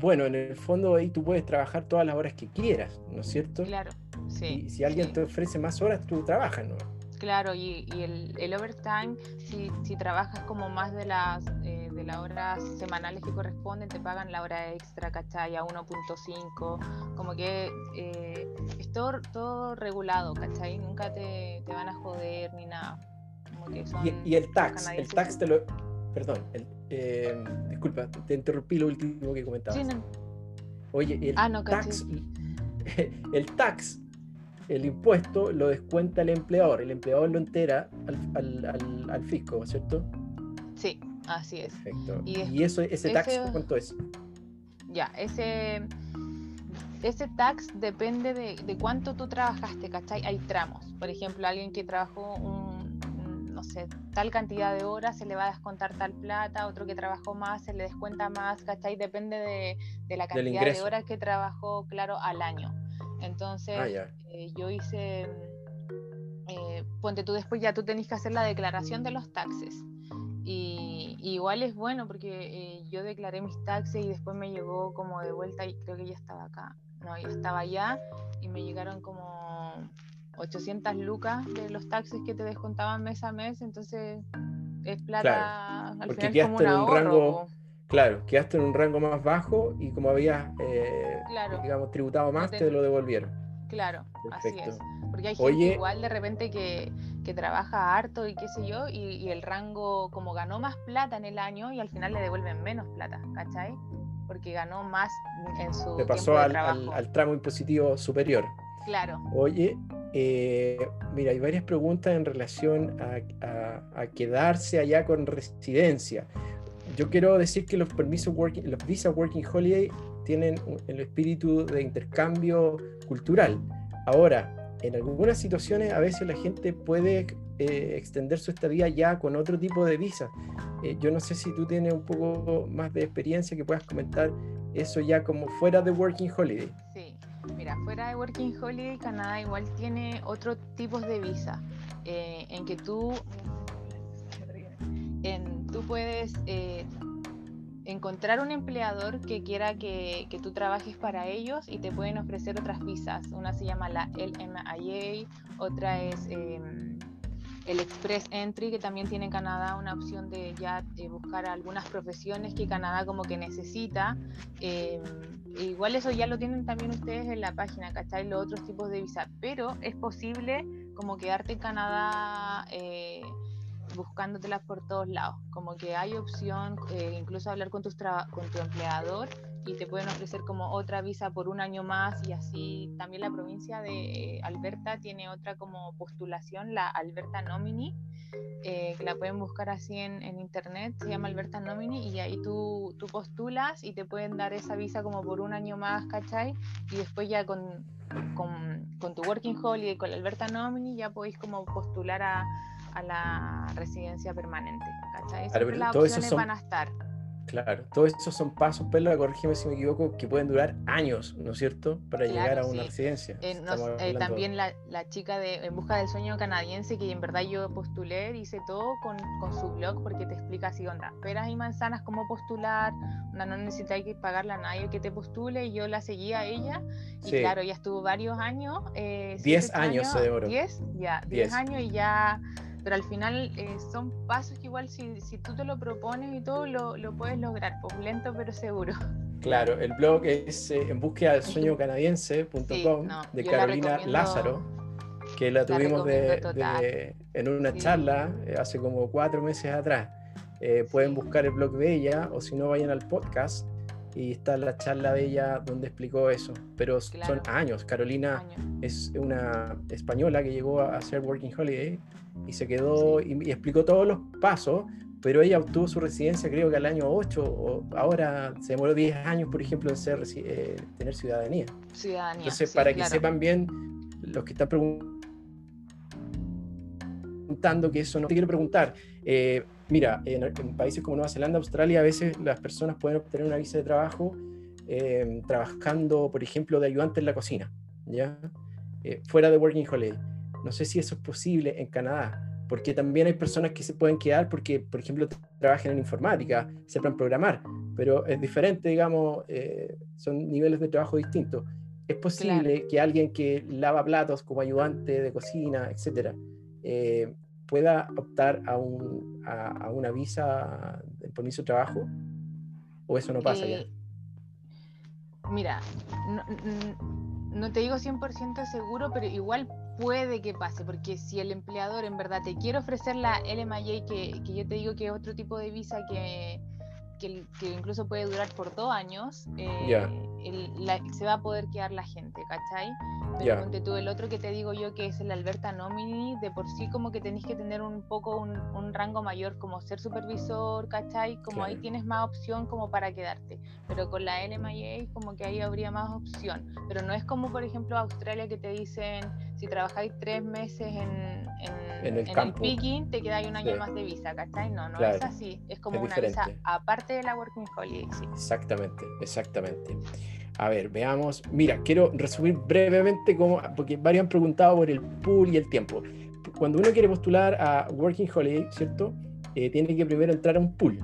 Bueno, en el fondo ahí tú puedes trabajar todas las horas que quieras, ¿no es cierto? Claro, sí. Y si alguien sí. te ofrece más horas, tú trabajas, ¿no? Claro, y, y el, el overtime, si, si trabajas como más de las, eh, de las horas semanales que corresponden, te pagan la hora extra, ¿cachai? A 1.5, como que eh, es todo, todo regulado, ¿cachai? Nunca te, te van a joder ni nada. Como que son Y, y el tax, el tax te lo... Perdón, el, eh, disculpa, te interrumpí lo último que comentabas. Sí, no, Oye, el Ah, no, tax, el tax, el impuesto lo descuenta el empleador, el empleador lo entera al, al, al- al fisco, ¿cierto? sí, así es. Perfecto. Y Y, eso, ese tax, ese- ¿cuánto es? Ya, ese, ese tax depende de, de cuánto tú trabajaste, ¿cachai? Hay tramos. Por ejemplo, alguien que trabajó un, no sé, tal cantidad de horas se le va a descontar tal plata, otro que trabajó más se le descuenta más, ¿cachai? Depende de, de la cantidad de horas que trabajó, claro, al año. Entonces, Ah, eh, yo hice, eh, ponte tú después ya tú tenés que hacer la declaración de los taxes. Y, y igual es bueno porque eh, yo declaré mis taxes y después me llegó como de vuelta y creo que ya estaba acá. No, ya estaba allá y me llegaron como 800 lucas de los taxes que te descontaban mes a mes. Entonces es plata al porque final como quedaste un en un ahorro. rango. Claro, quedaste en un rango más bajo y como habías, eh, Claro. digamos, tributado más, te- lo devolvieron. Claro, así Perfecto. es. Porque hay gente Oye- igual de repente que, que trabaja harto y qué sé yo, y, y el rango como ganó más plata en el año y al final le devuelven menos plata, ¿cachai? Porque ganó más en su Te pasó tiempo de al, trabajo. al- al tramo impositivo superior. Claro, Oye, eh, mira, hay varias preguntas en relación a, quedarse allá con residencia. Yo quiero decir que los permisos working, los visa working holiday tienen el espíritu de intercambio cultural. Ahora, en algunas situaciones a veces la gente puede eh, extender su estadía ya con otro tipo de visa. Eh, yo no sé si tú tienes un poco más de experiencia que puedas comentar eso ya como fuera de working holiday. Mira, fuera de Working Holiday, Canadá igual tiene otro tipos de visa, eh, en que tú, en, tú puedes eh, encontrar un empleador que quiera que, que tú trabajes para ellos y te pueden ofrecer otras visas. Una se llama la LMIA, otra es em, el Express Entry, que también tiene en Canadá una opción de ya eh, buscar algunas profesiones que Canadá como que necesita. Em, igual eso ya lo tienen también ustedes en la página, ¿cachai? Los otros tipos de visa, pero es posible como quedarte en Canadá eh, buscándotelas por todos lados. Como que hay opción, eh, incluso hablar con, tus con tu empleador y te pueden ofrecer como otra visa por un año más y así. También la provincia de Alberta tiene otra como postulación, la Alberta Nomini, eh, que la pueden buscar así en, en internet, se llama Alberta Nomini y ahí tú, tú postulas y te pueden dar esa visa como por un año más, ¿cachai? Y después ya con, con, con tu Working Holiday, con la Alberta Nomini, ya podéis como postular a, a la residencia permanente, ¿cachai? Siempre pero las opciones son- van a estar. Claro, todos esos son pasos, Perla, corrígeme si me equivoco, que pueden durar años, ¿no es cierto? Para Claro, llegar a una sí. residencia. Eh, nos- eh, también la, la chica de En Busca del Sueño Canadiense, que en verdad yo postulé, hice todo con, con su blog porque te explica así, onda, peras y manzanas, cómo postular, onda, no necesitáis que pagarle a nadie que te postule, y yo la seguía a ella, y Sí. claro, ya estuvo varios años. Eh, Diez ocho años se demoró. Diez, ya, Diez. diez años y ya... Pero al final eh, son pasos que igual si, si tú te lo propones y todo, lo, lo puedes lograr, pues lento pero seguro. Claro, el blog es eh, en búsqueda del sueño canadiense.com Sí, no, de la Carolina recomiendo- Lázaro, que la tuvimos de, de- en una Sí. charla eh, hace como cuatro meses atrás. Eh, pueden buscar el blog de ella o si no vayan al podcast y está la charla de ella donde explicó eso. Pero son Claro. años. Carolina Años. es una española que llegó a hacer Working Holiday y se quedó y, y explicó todos los pasos, pero ella obtuvo su residencia creo que al año 8 o ahora se demoró 10 años, por ejemplo, en ser, eh, tener ciudadanía. Ciudadanía. Entonces, sí, para que sepan bien, los que están pregun- preguntando que eso no te quiero preguntar. eh, mira, en, en países como Nueva Zelanda, Australia, a veces las personas pueden obtener una visa de trabajo eh, trabajando, por ejemplo, de ayudante en la cocina, ¿ya? Eh, fuera de Working Holiday. No sé si eso es posible en Canadá, porque también hay personas que se pueden quedar porque, por ejemplo, trabajan en informática, sepan programar, pero es diferente, digamos, eh, son niveles de trabajo distintos. Es posible que alguien que lava platos como ayudante de cocina, etcétera, eh, pueda optar a, un, a, una visa de permiso de trabajo? ¿O eso no pasa ya? Mira, no, te digo 100% seguro, pero igual puede que pase, porque si el empleador en verdad te quiere ofrecer la LMIA, que, que yo te digo que es otro tipo de visa que, que, incluso puede durar por dos años, eh, se va a poder quedar la gente, ¿cachai? Pero yeah. tú, el otro que te digo yo, que es el Alberta Nomini, de por sí como que tenéis que tener un poco un, rango mayor, como ser supervisor, ¿cachai? Como ahí tienes más opción como para quedarte. Pero con la LMIA como que ahí habría más opción. Pero no es como, por ejemplo, Australia que te dicen, si trabajáis tres meses en, en, el, picking, te queda un año más de visa, ¿cachai? No, no es así. Es como una visa aparte de la Working Holiday. Exactamente, exactamente. A ver, veamos. Mira, quiero resumir brevemente cómo, porque varios han preguntado por el pool y el tiempo. Cuando uno quiere postular a Working Holiday, ¿cierto? Eh, tiene que primero entrar a un pool.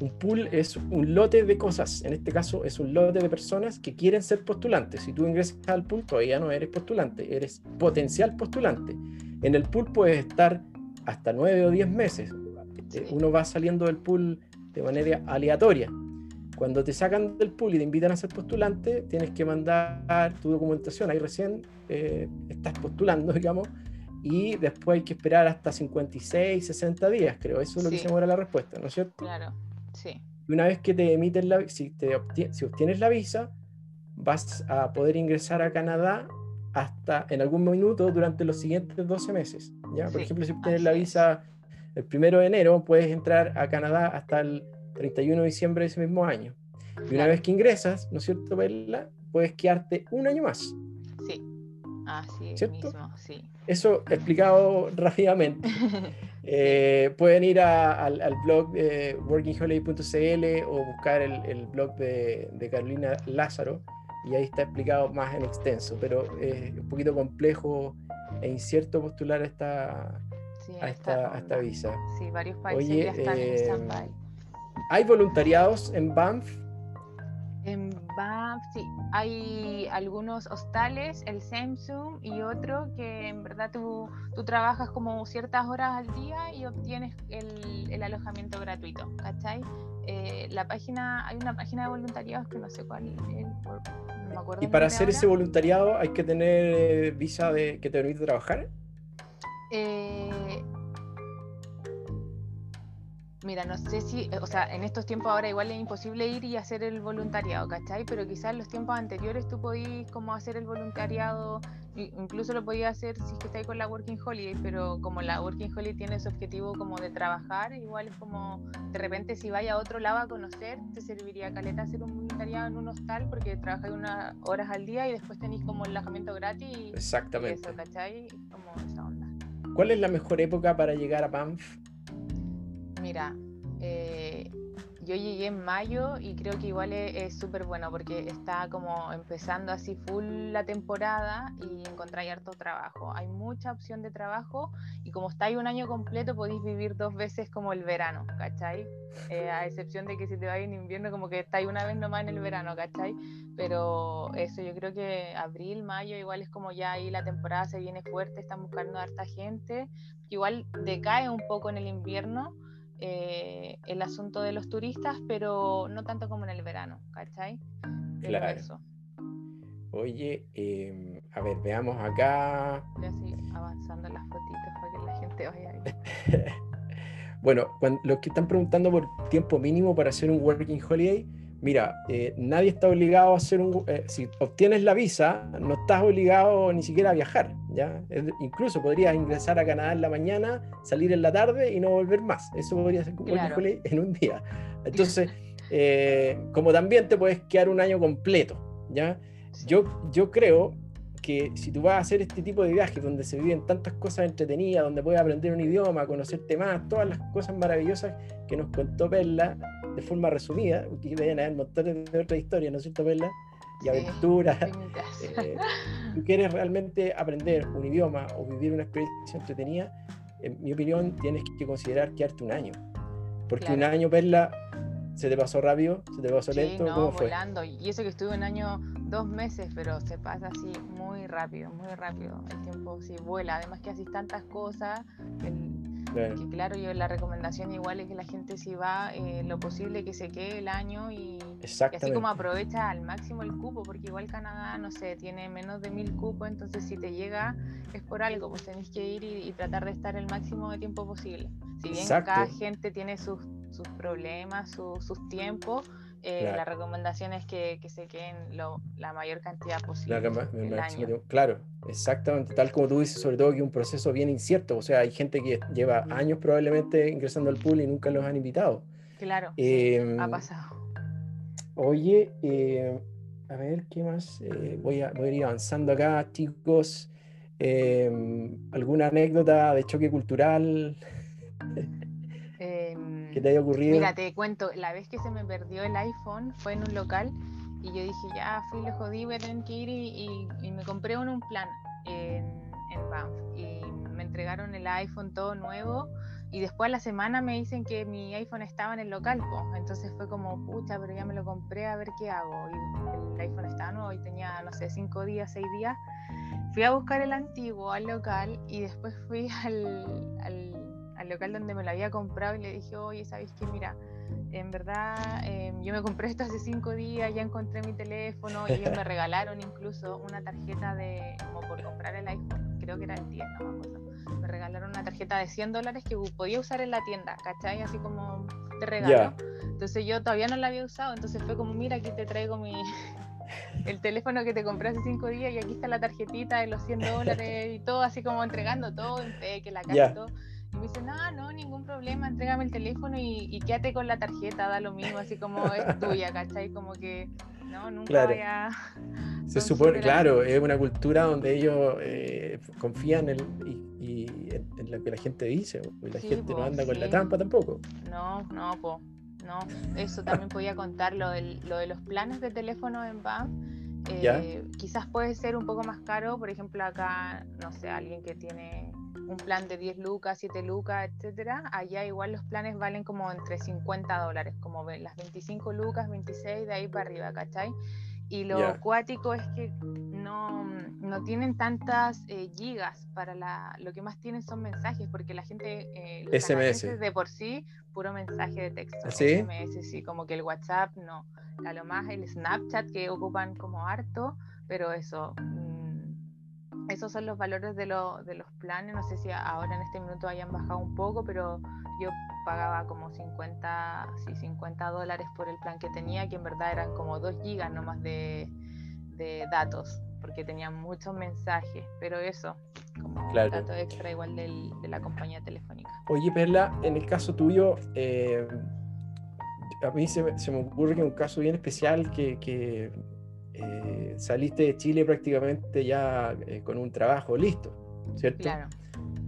Un pool es un lote de cosas, en este caso es un lote de personas que quieren ser postulantes. Si tú ingresas al pool, todavía no eres postulante, eres potencial postulante. En el pool puedes estar hasta nueve o diez meses. Uno va saliendo del pool de manera aleatoria. Cuando te sacan del pool y te invitan a ser postulante, tienes que mandar tu documentación. Ahí recién eh, estás postulando, digamos, y después hay que esperar hasta 56, 60 días, creo. Eso es lo que se muere la respuesta, ¿no es cierto? Claro, sí. Y una vez que te emiten la si, te si obtienes la visa, vas a poder ingresar a Canadá hasta en algún minuto durante los siguientes 12 meses. ¿ya? Por ejemplo, si obtienes la visa el primero de enero, puedes entrar a Canadá hasta el 31 de diciembre de ese mismo año. Y una vez que ingresas, ¿no es cierto, Bella? Puedes quedarte un año más. Sí, así ¿cierto? mismo, sí. Eso explicado rápidamente. Eh, pueden ir al, blog de workingholiday.cl o buscar el, blog de, Carolina Lázaro y ahí está explicado más en extenso, pero es un poquito complejo e incierto postular a esta, a, esta, visa. Sí, varios países ya están en eh, stand ¿Hay voluntariados en Banff? En Banff, sí. Hay algunos hostales, el Samsung y otro que en verdad tú, tú trabajas como ciertas horas al día y obtienes el, el alojamiento gratuito, ¿cachai? Eh, la página, hay una página de voluntariados que no sé cuál es, no me acuerdo. ¿Y para hacer ese voluntariado hay que tener visa de, que te permite trabajar? Eh, Mira, no sé si, o sea, en estos tiempos ahora igual es imposible ir y hacer el voluntariado, ¿cachai? Pero quizás en los tiempos anteriores tú podías como hacer el voluntariado, incluso lo podías hacer si es que estáis con la Working Holiday, pero como la Working Holiday tiene ese objetivo como de trabajar, igual es como, de repente si vaya a otro lado a conocer, te serviría caleta hacer un voluntariado en un hostal porque trabajáis unas horas al día y después tenéis como el alojamiento gratis. Exactamente. Y eso, ¿cachai? Como. ¿Cuál es la mejor época para llegar a Banff? Mira, eh, yo llegué en mayo y creo que igual es súper bueno porque está como empezando así full la temporada y encontráis harto trabajo. Hay mucha opción de trabajo y como estáis un año completo podéis vivir dos veces como el verano, ¿cachai? Eh, a excepción de que si te vais en invierno como que estáis una vez nomás en el verano, ¿cachai? Pero eso yo creo que abril, mayo igual es como ya ahí la temporada se viene fuerte, están buscando harta gente, igual decae un poco en el invierno eh, el asunto de los turistas, pero no tanto como en el verano, ¿cachai? claro. Oye, em, a ver, veamos acá. Voy a avanzando las fotitos para que la gente vaya ahí. bueno, los que están preguntando por tiempo mínimo para hacer un working holiday, mira, eh, nadie está obligado a hacer un... Eh, si obtienes la visa, no estás obligado ni siquiera a viajar, ¿ya? incluso podrías ingresar a Canadá en la mañana, salir en la tarde y no volver más. Eso podría ser un en un día. Entonces, eh, como también te puedes quedar un año completo, ¿ya? Yo, yo creo que si tú vas a hacer este tipo de viajes donde se viven tantas cosas entretenidas, donde puedes aprender un idioma, conocerte más, todas las cosas maravillosas que nos contó Perla de forma resumida, que deben haber montones de otras historias, ¿no es cierto, Perla? Y aventuras. Eh, tú quieres realmente aprender un idioma o vivir una experiencia entretenida, en mi opinión, tienes que considerar quedarte un año. Porque un año, Perla, ¿Se te pasó rápido? ¿Se te pasó Sí, lento? no, ¿Cómo fue? volando. Y eso que estuve un año, dos meses, pero se pasa así muy rápido, muy rápido. El tiempo sí vuela. Además que haces tantas cosas. el- Claro. que claro, yo la recomendación igual es que la gente si va eh, lo posible que se quede el año y, y así como aprovecha al máximo el cupo, porque igual Canadá, no sé, tiene menos de mil cupos, entonces si te llega es por algo, pues tenés que ir y, y tratar de estar el máximo de tiempo posible. Si bien Exacto. cada gente tiene sus, sus problemas, su- sus tiempos, eh, Claro. la recomendación es que, que se queden lo- la mayor cantidad posible el año. Claro, exactamente, tal como tú dices, sobre todo que un proceso bien incierto, o sea, hay gente que lleva años probablemente ingresando al pool y nunca los han invitado. Claro, Em, ha pasado. Oye, eh, a ver, ¿qué más? Eh, voy, a, voy a ir avanzando acá, chicos. Eh, ¿alguna anécdota de choque cultural Em, que te haya ocurrido? Mira, te cuento, la vez que se me perdió el iPhone fue en un local y yo dije, ya fui, le jodí, voy a tener que ir y, y- y me compré un, un plan en, en Banff y me entregaron el iPhone todo nuevo y después a la semana me dicen que mi iPhone estaba en el local, entonces fue como, pucha, pero ya me lo compré, a ver qué hago. Y el iPhone estaba nuevo y tenía, no sé, cinco días, seis días. Fui a buscar el antiguo al local y después fui al, al, al local donde me lo había comprado y le dije, oye, ¿sabes qué? Mira, en verdad eh, yo me compré esto hace cinco días, ya encontré mi teléfono y ellos me regalaron incluso una tarjeta de, como por comprar el iPhone, creo que era el 10, no me acuerdo. Me regalaron una tarjeta de 100 dólares que podía usar en la tienda, ¿cachai? Así como de regalo. Entonces yo todavía no la había usado, entonces fue como, mira, aquí te traigo mi, el teléfono que te compré hace cinco días y aquí está la tarjetita de los 100 dólares y todo, así como entregando todo en fe, que la y todo. Y me dice, no, no, ningún problema, entrégame el teléfono y, y quédate con la tarjeta, da lo mismo, así como es tuya, ¿cachai? Como que, no, nunca Claro. vaya... Se supone, claro, es una cultura donde ellos eh, confían en, y, y en, en lo que la gente dice, y la Sí, gente no anda con la trampa tampoco. No, no, po, no. Eso también podía contar lo, del- lo de los planes de teléfono en. Ya. Eh, quizás puede ser un poco más caro, por ejemplo, acá, no sé, alguien que tiene un plan de 10 lucas, 7 lucas, etcétera, allá igual los planes valen como entre 50 dólares, como las 25 lucas, 26 de ahí para arriba, ¿cachai? Y lo Ya. acuático es que no, no tienen tantas eh, gigas para la, lo que más tienen son mensajes, porque la gente, eh, los SMS. de por sí, puro mensaje de texto. ¿Ah, sí? SMS, sí, como que el WhatsApp no. A lo más el Snapchat que ocupan como harto, pero eso. Esos son los valores de, lo- de los planes. No sé si ahora en este minuto hayan bajado un poco, pero yo pagaba como 50, sí, 50 dólares por el plan que tenía, que en verdad eran como 2 gigas nomás de, de datos, porque tenían muchos mensajes, pero eso, como Claro. dato extra igual del- de la compañía telefónica. Oye, Perla, en el caso tuyo, eh, a mí se me, se me ocurre que un caso bien especial que, que, eh, saliste de Chile prácticamente ya eh, con un trabajo listo, ¿cierto? Claro.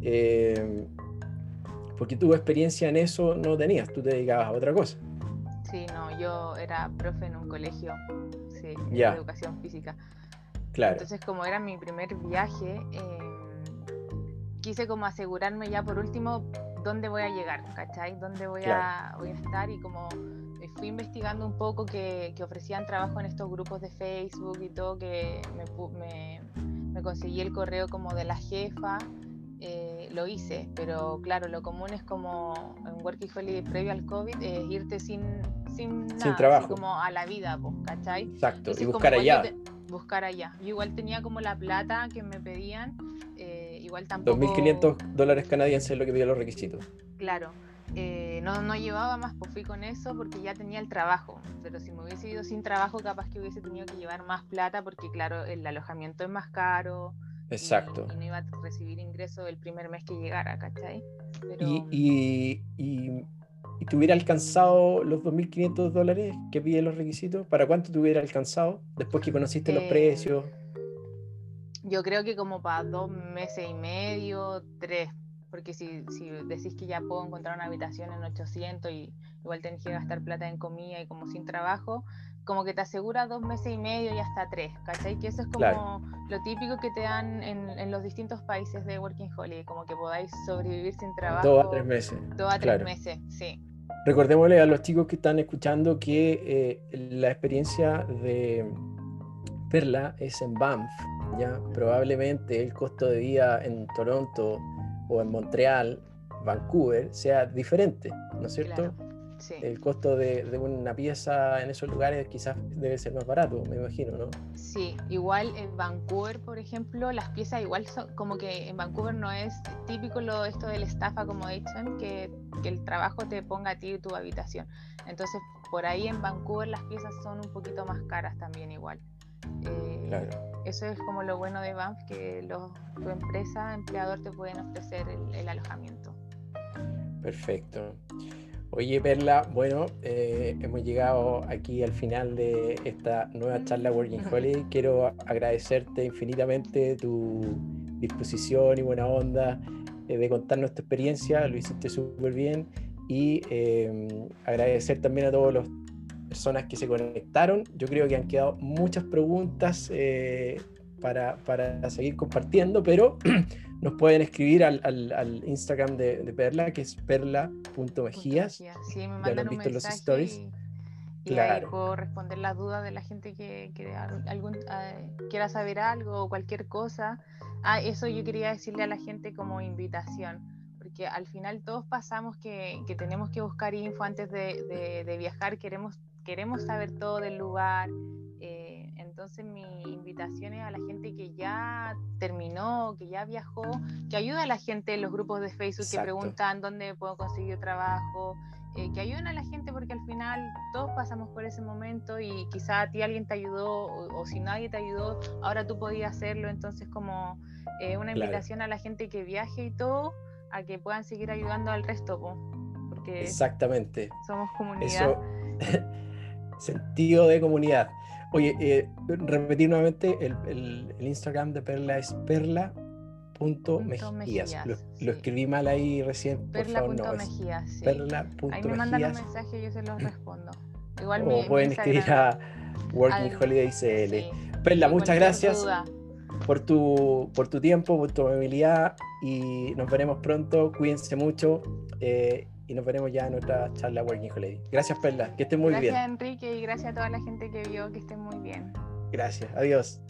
Eh, porque tu experiencia en eso no tenías, tú te dedicabas a otra cosa. Sí, no, yo era profe en un colegio, sí, Ya. de educación física. Claro, Entonces, como era mi primer viaje, eh, quise como asegurarme ya por último dónde voy a llegar, ¿cachai? ¿Dónde voy, a, voy a estar? Y como fui investigando un poco que, que ofrecían trabajo en estos grupos de Facebook y todo, que me, me, me conseguí el correo como de la jefa, eh, lo hice, pero claro, lo común es como en Working Holiday previo al COVID, es irte sin, sin, nada, así trabajo. como a la vida, pues, ¿cachai? exacto. Entonces, Y buscar allá, te- buscar allá. Yo igual tenía como la plata que me pedían, eh, igual tampoco... 2.500 dólares canadienses es lo que pide los requisitos. Claro, eh, no, no llevaba más, pues fui con eso porque ya tenía el trabajo. Pero si me hubiese ido sin trabajo, capaz que hubiese tenido que llevar más plata porque, claro, el alojamiento es más caro. Exacto. Y, no iba a recibir ingreso el primer mes que llegara, ¿cachai? Pero, Y, y, y, y te hubiera alcanzado los 2.500 dólares que piden los requisitos, ¿para cuánto te hubiera alcanzado después que conociste los Eh, precios? Yo creo que como para dos meses y medio, tres, porque si, si decís que ya puedo encontrar una habitación en 800 y igual tenés que gastar plata en comida y como sin trabajo, como que te asegura dos meses y medio y hasta tres, ¿cachai? Que eso es como Claro. lo típico que te dan en, en los distintos países de Working Holiday, como que podáis sobrevivir sin trabajo Dos a tres meses. dos a tres meses, sí. recordémosle a los chicos que están escuchando que eh, la experiencia de Perla es en Banff, ya probablemente el costo de vida en Toronto o en Montreal, Vancouver, sea diferente, ¿no es cierto? El costo de, una pieza en esos lugares quizás debe ser más barato, me imagino, ¿no? Sí, igual en Vancouver, por ejemplo, las piezas igual son como que en Vancouver no es típico lo esto del estafa como dicen, que, que el trabajo te ponga a ti tu habitación. Entonces, por ahí en Vancouver las piezas son un poquito más caras también igual. Eh, claro. Eso es como lo bueno de Banff, que los, tu empresa, empleador te pueden ofrecer el alojamiento. Perfecto. Oye, Perla, bueno, eh, hemos llegado aquí al final de esta nueva charla Working Holiday. Quiero agradecerte infinitamente tu disposición y buena onda eh, de contarnos tu experiencia, lo hiciste súper bien. Y em, agradecer también a todas las personas que se conectaron. Yo creo que han quedado muchas preguntas eh, para, para seguir compartiendo, pero nos pueden escribir al, al, Instagram de, Perla, que es perla.mejías. Sí, me mandan un los stories. Y, claro. ahí puedo responder las dudas de la gente que, algún, ah, quiera saber algo o cualquier cosa. Ah, eso yo quería decirle a la gente como invitación, porque al final todos pasamos que, que tenemos que buscar info antes de, de, de viajar, queremos, queremos saber todo del lugar, entonces mi invitación es a la gente que ya terminó, que ya viajó, que ayuda a la gente en los grupos de Facebook que preguntan dónde puedo conseguir trabajo, eh, que ayuden a la gente porque al final todos pasamos por ese momento y quizá a ti alguien te ayudó o, si nadie te ayudó, ahora tú podías hacerlo. Entonces como eh, una invitación a la gente que viaje y todo, a que puedan seguir ayudando al resto. porque Exactamente. Somos comunidad. sentido de comunidad. Oye, eh, repetir nuevamente, el, el, Instagram de Perla es perla.mejías. Lo, lo, escribí mal ahí recién. Perla.mejías. Sí. Perla.mejías. Ahí me mandan un mensaje y yo se los respondo. Igual o pueden escribir a Working Holiday CL. Perla, muchas gracias por tu, por tu tiempo, por tu amabilidad y nos veremos pronto. Cuídense mucho. Eh, y nos veremos ya en otra charla Working Holiday. Gracias, Perla, que estén muy bien. Gracias, Enrique, y gracias a toda la gente que vio, que estén muy bien. Gracias, adiós.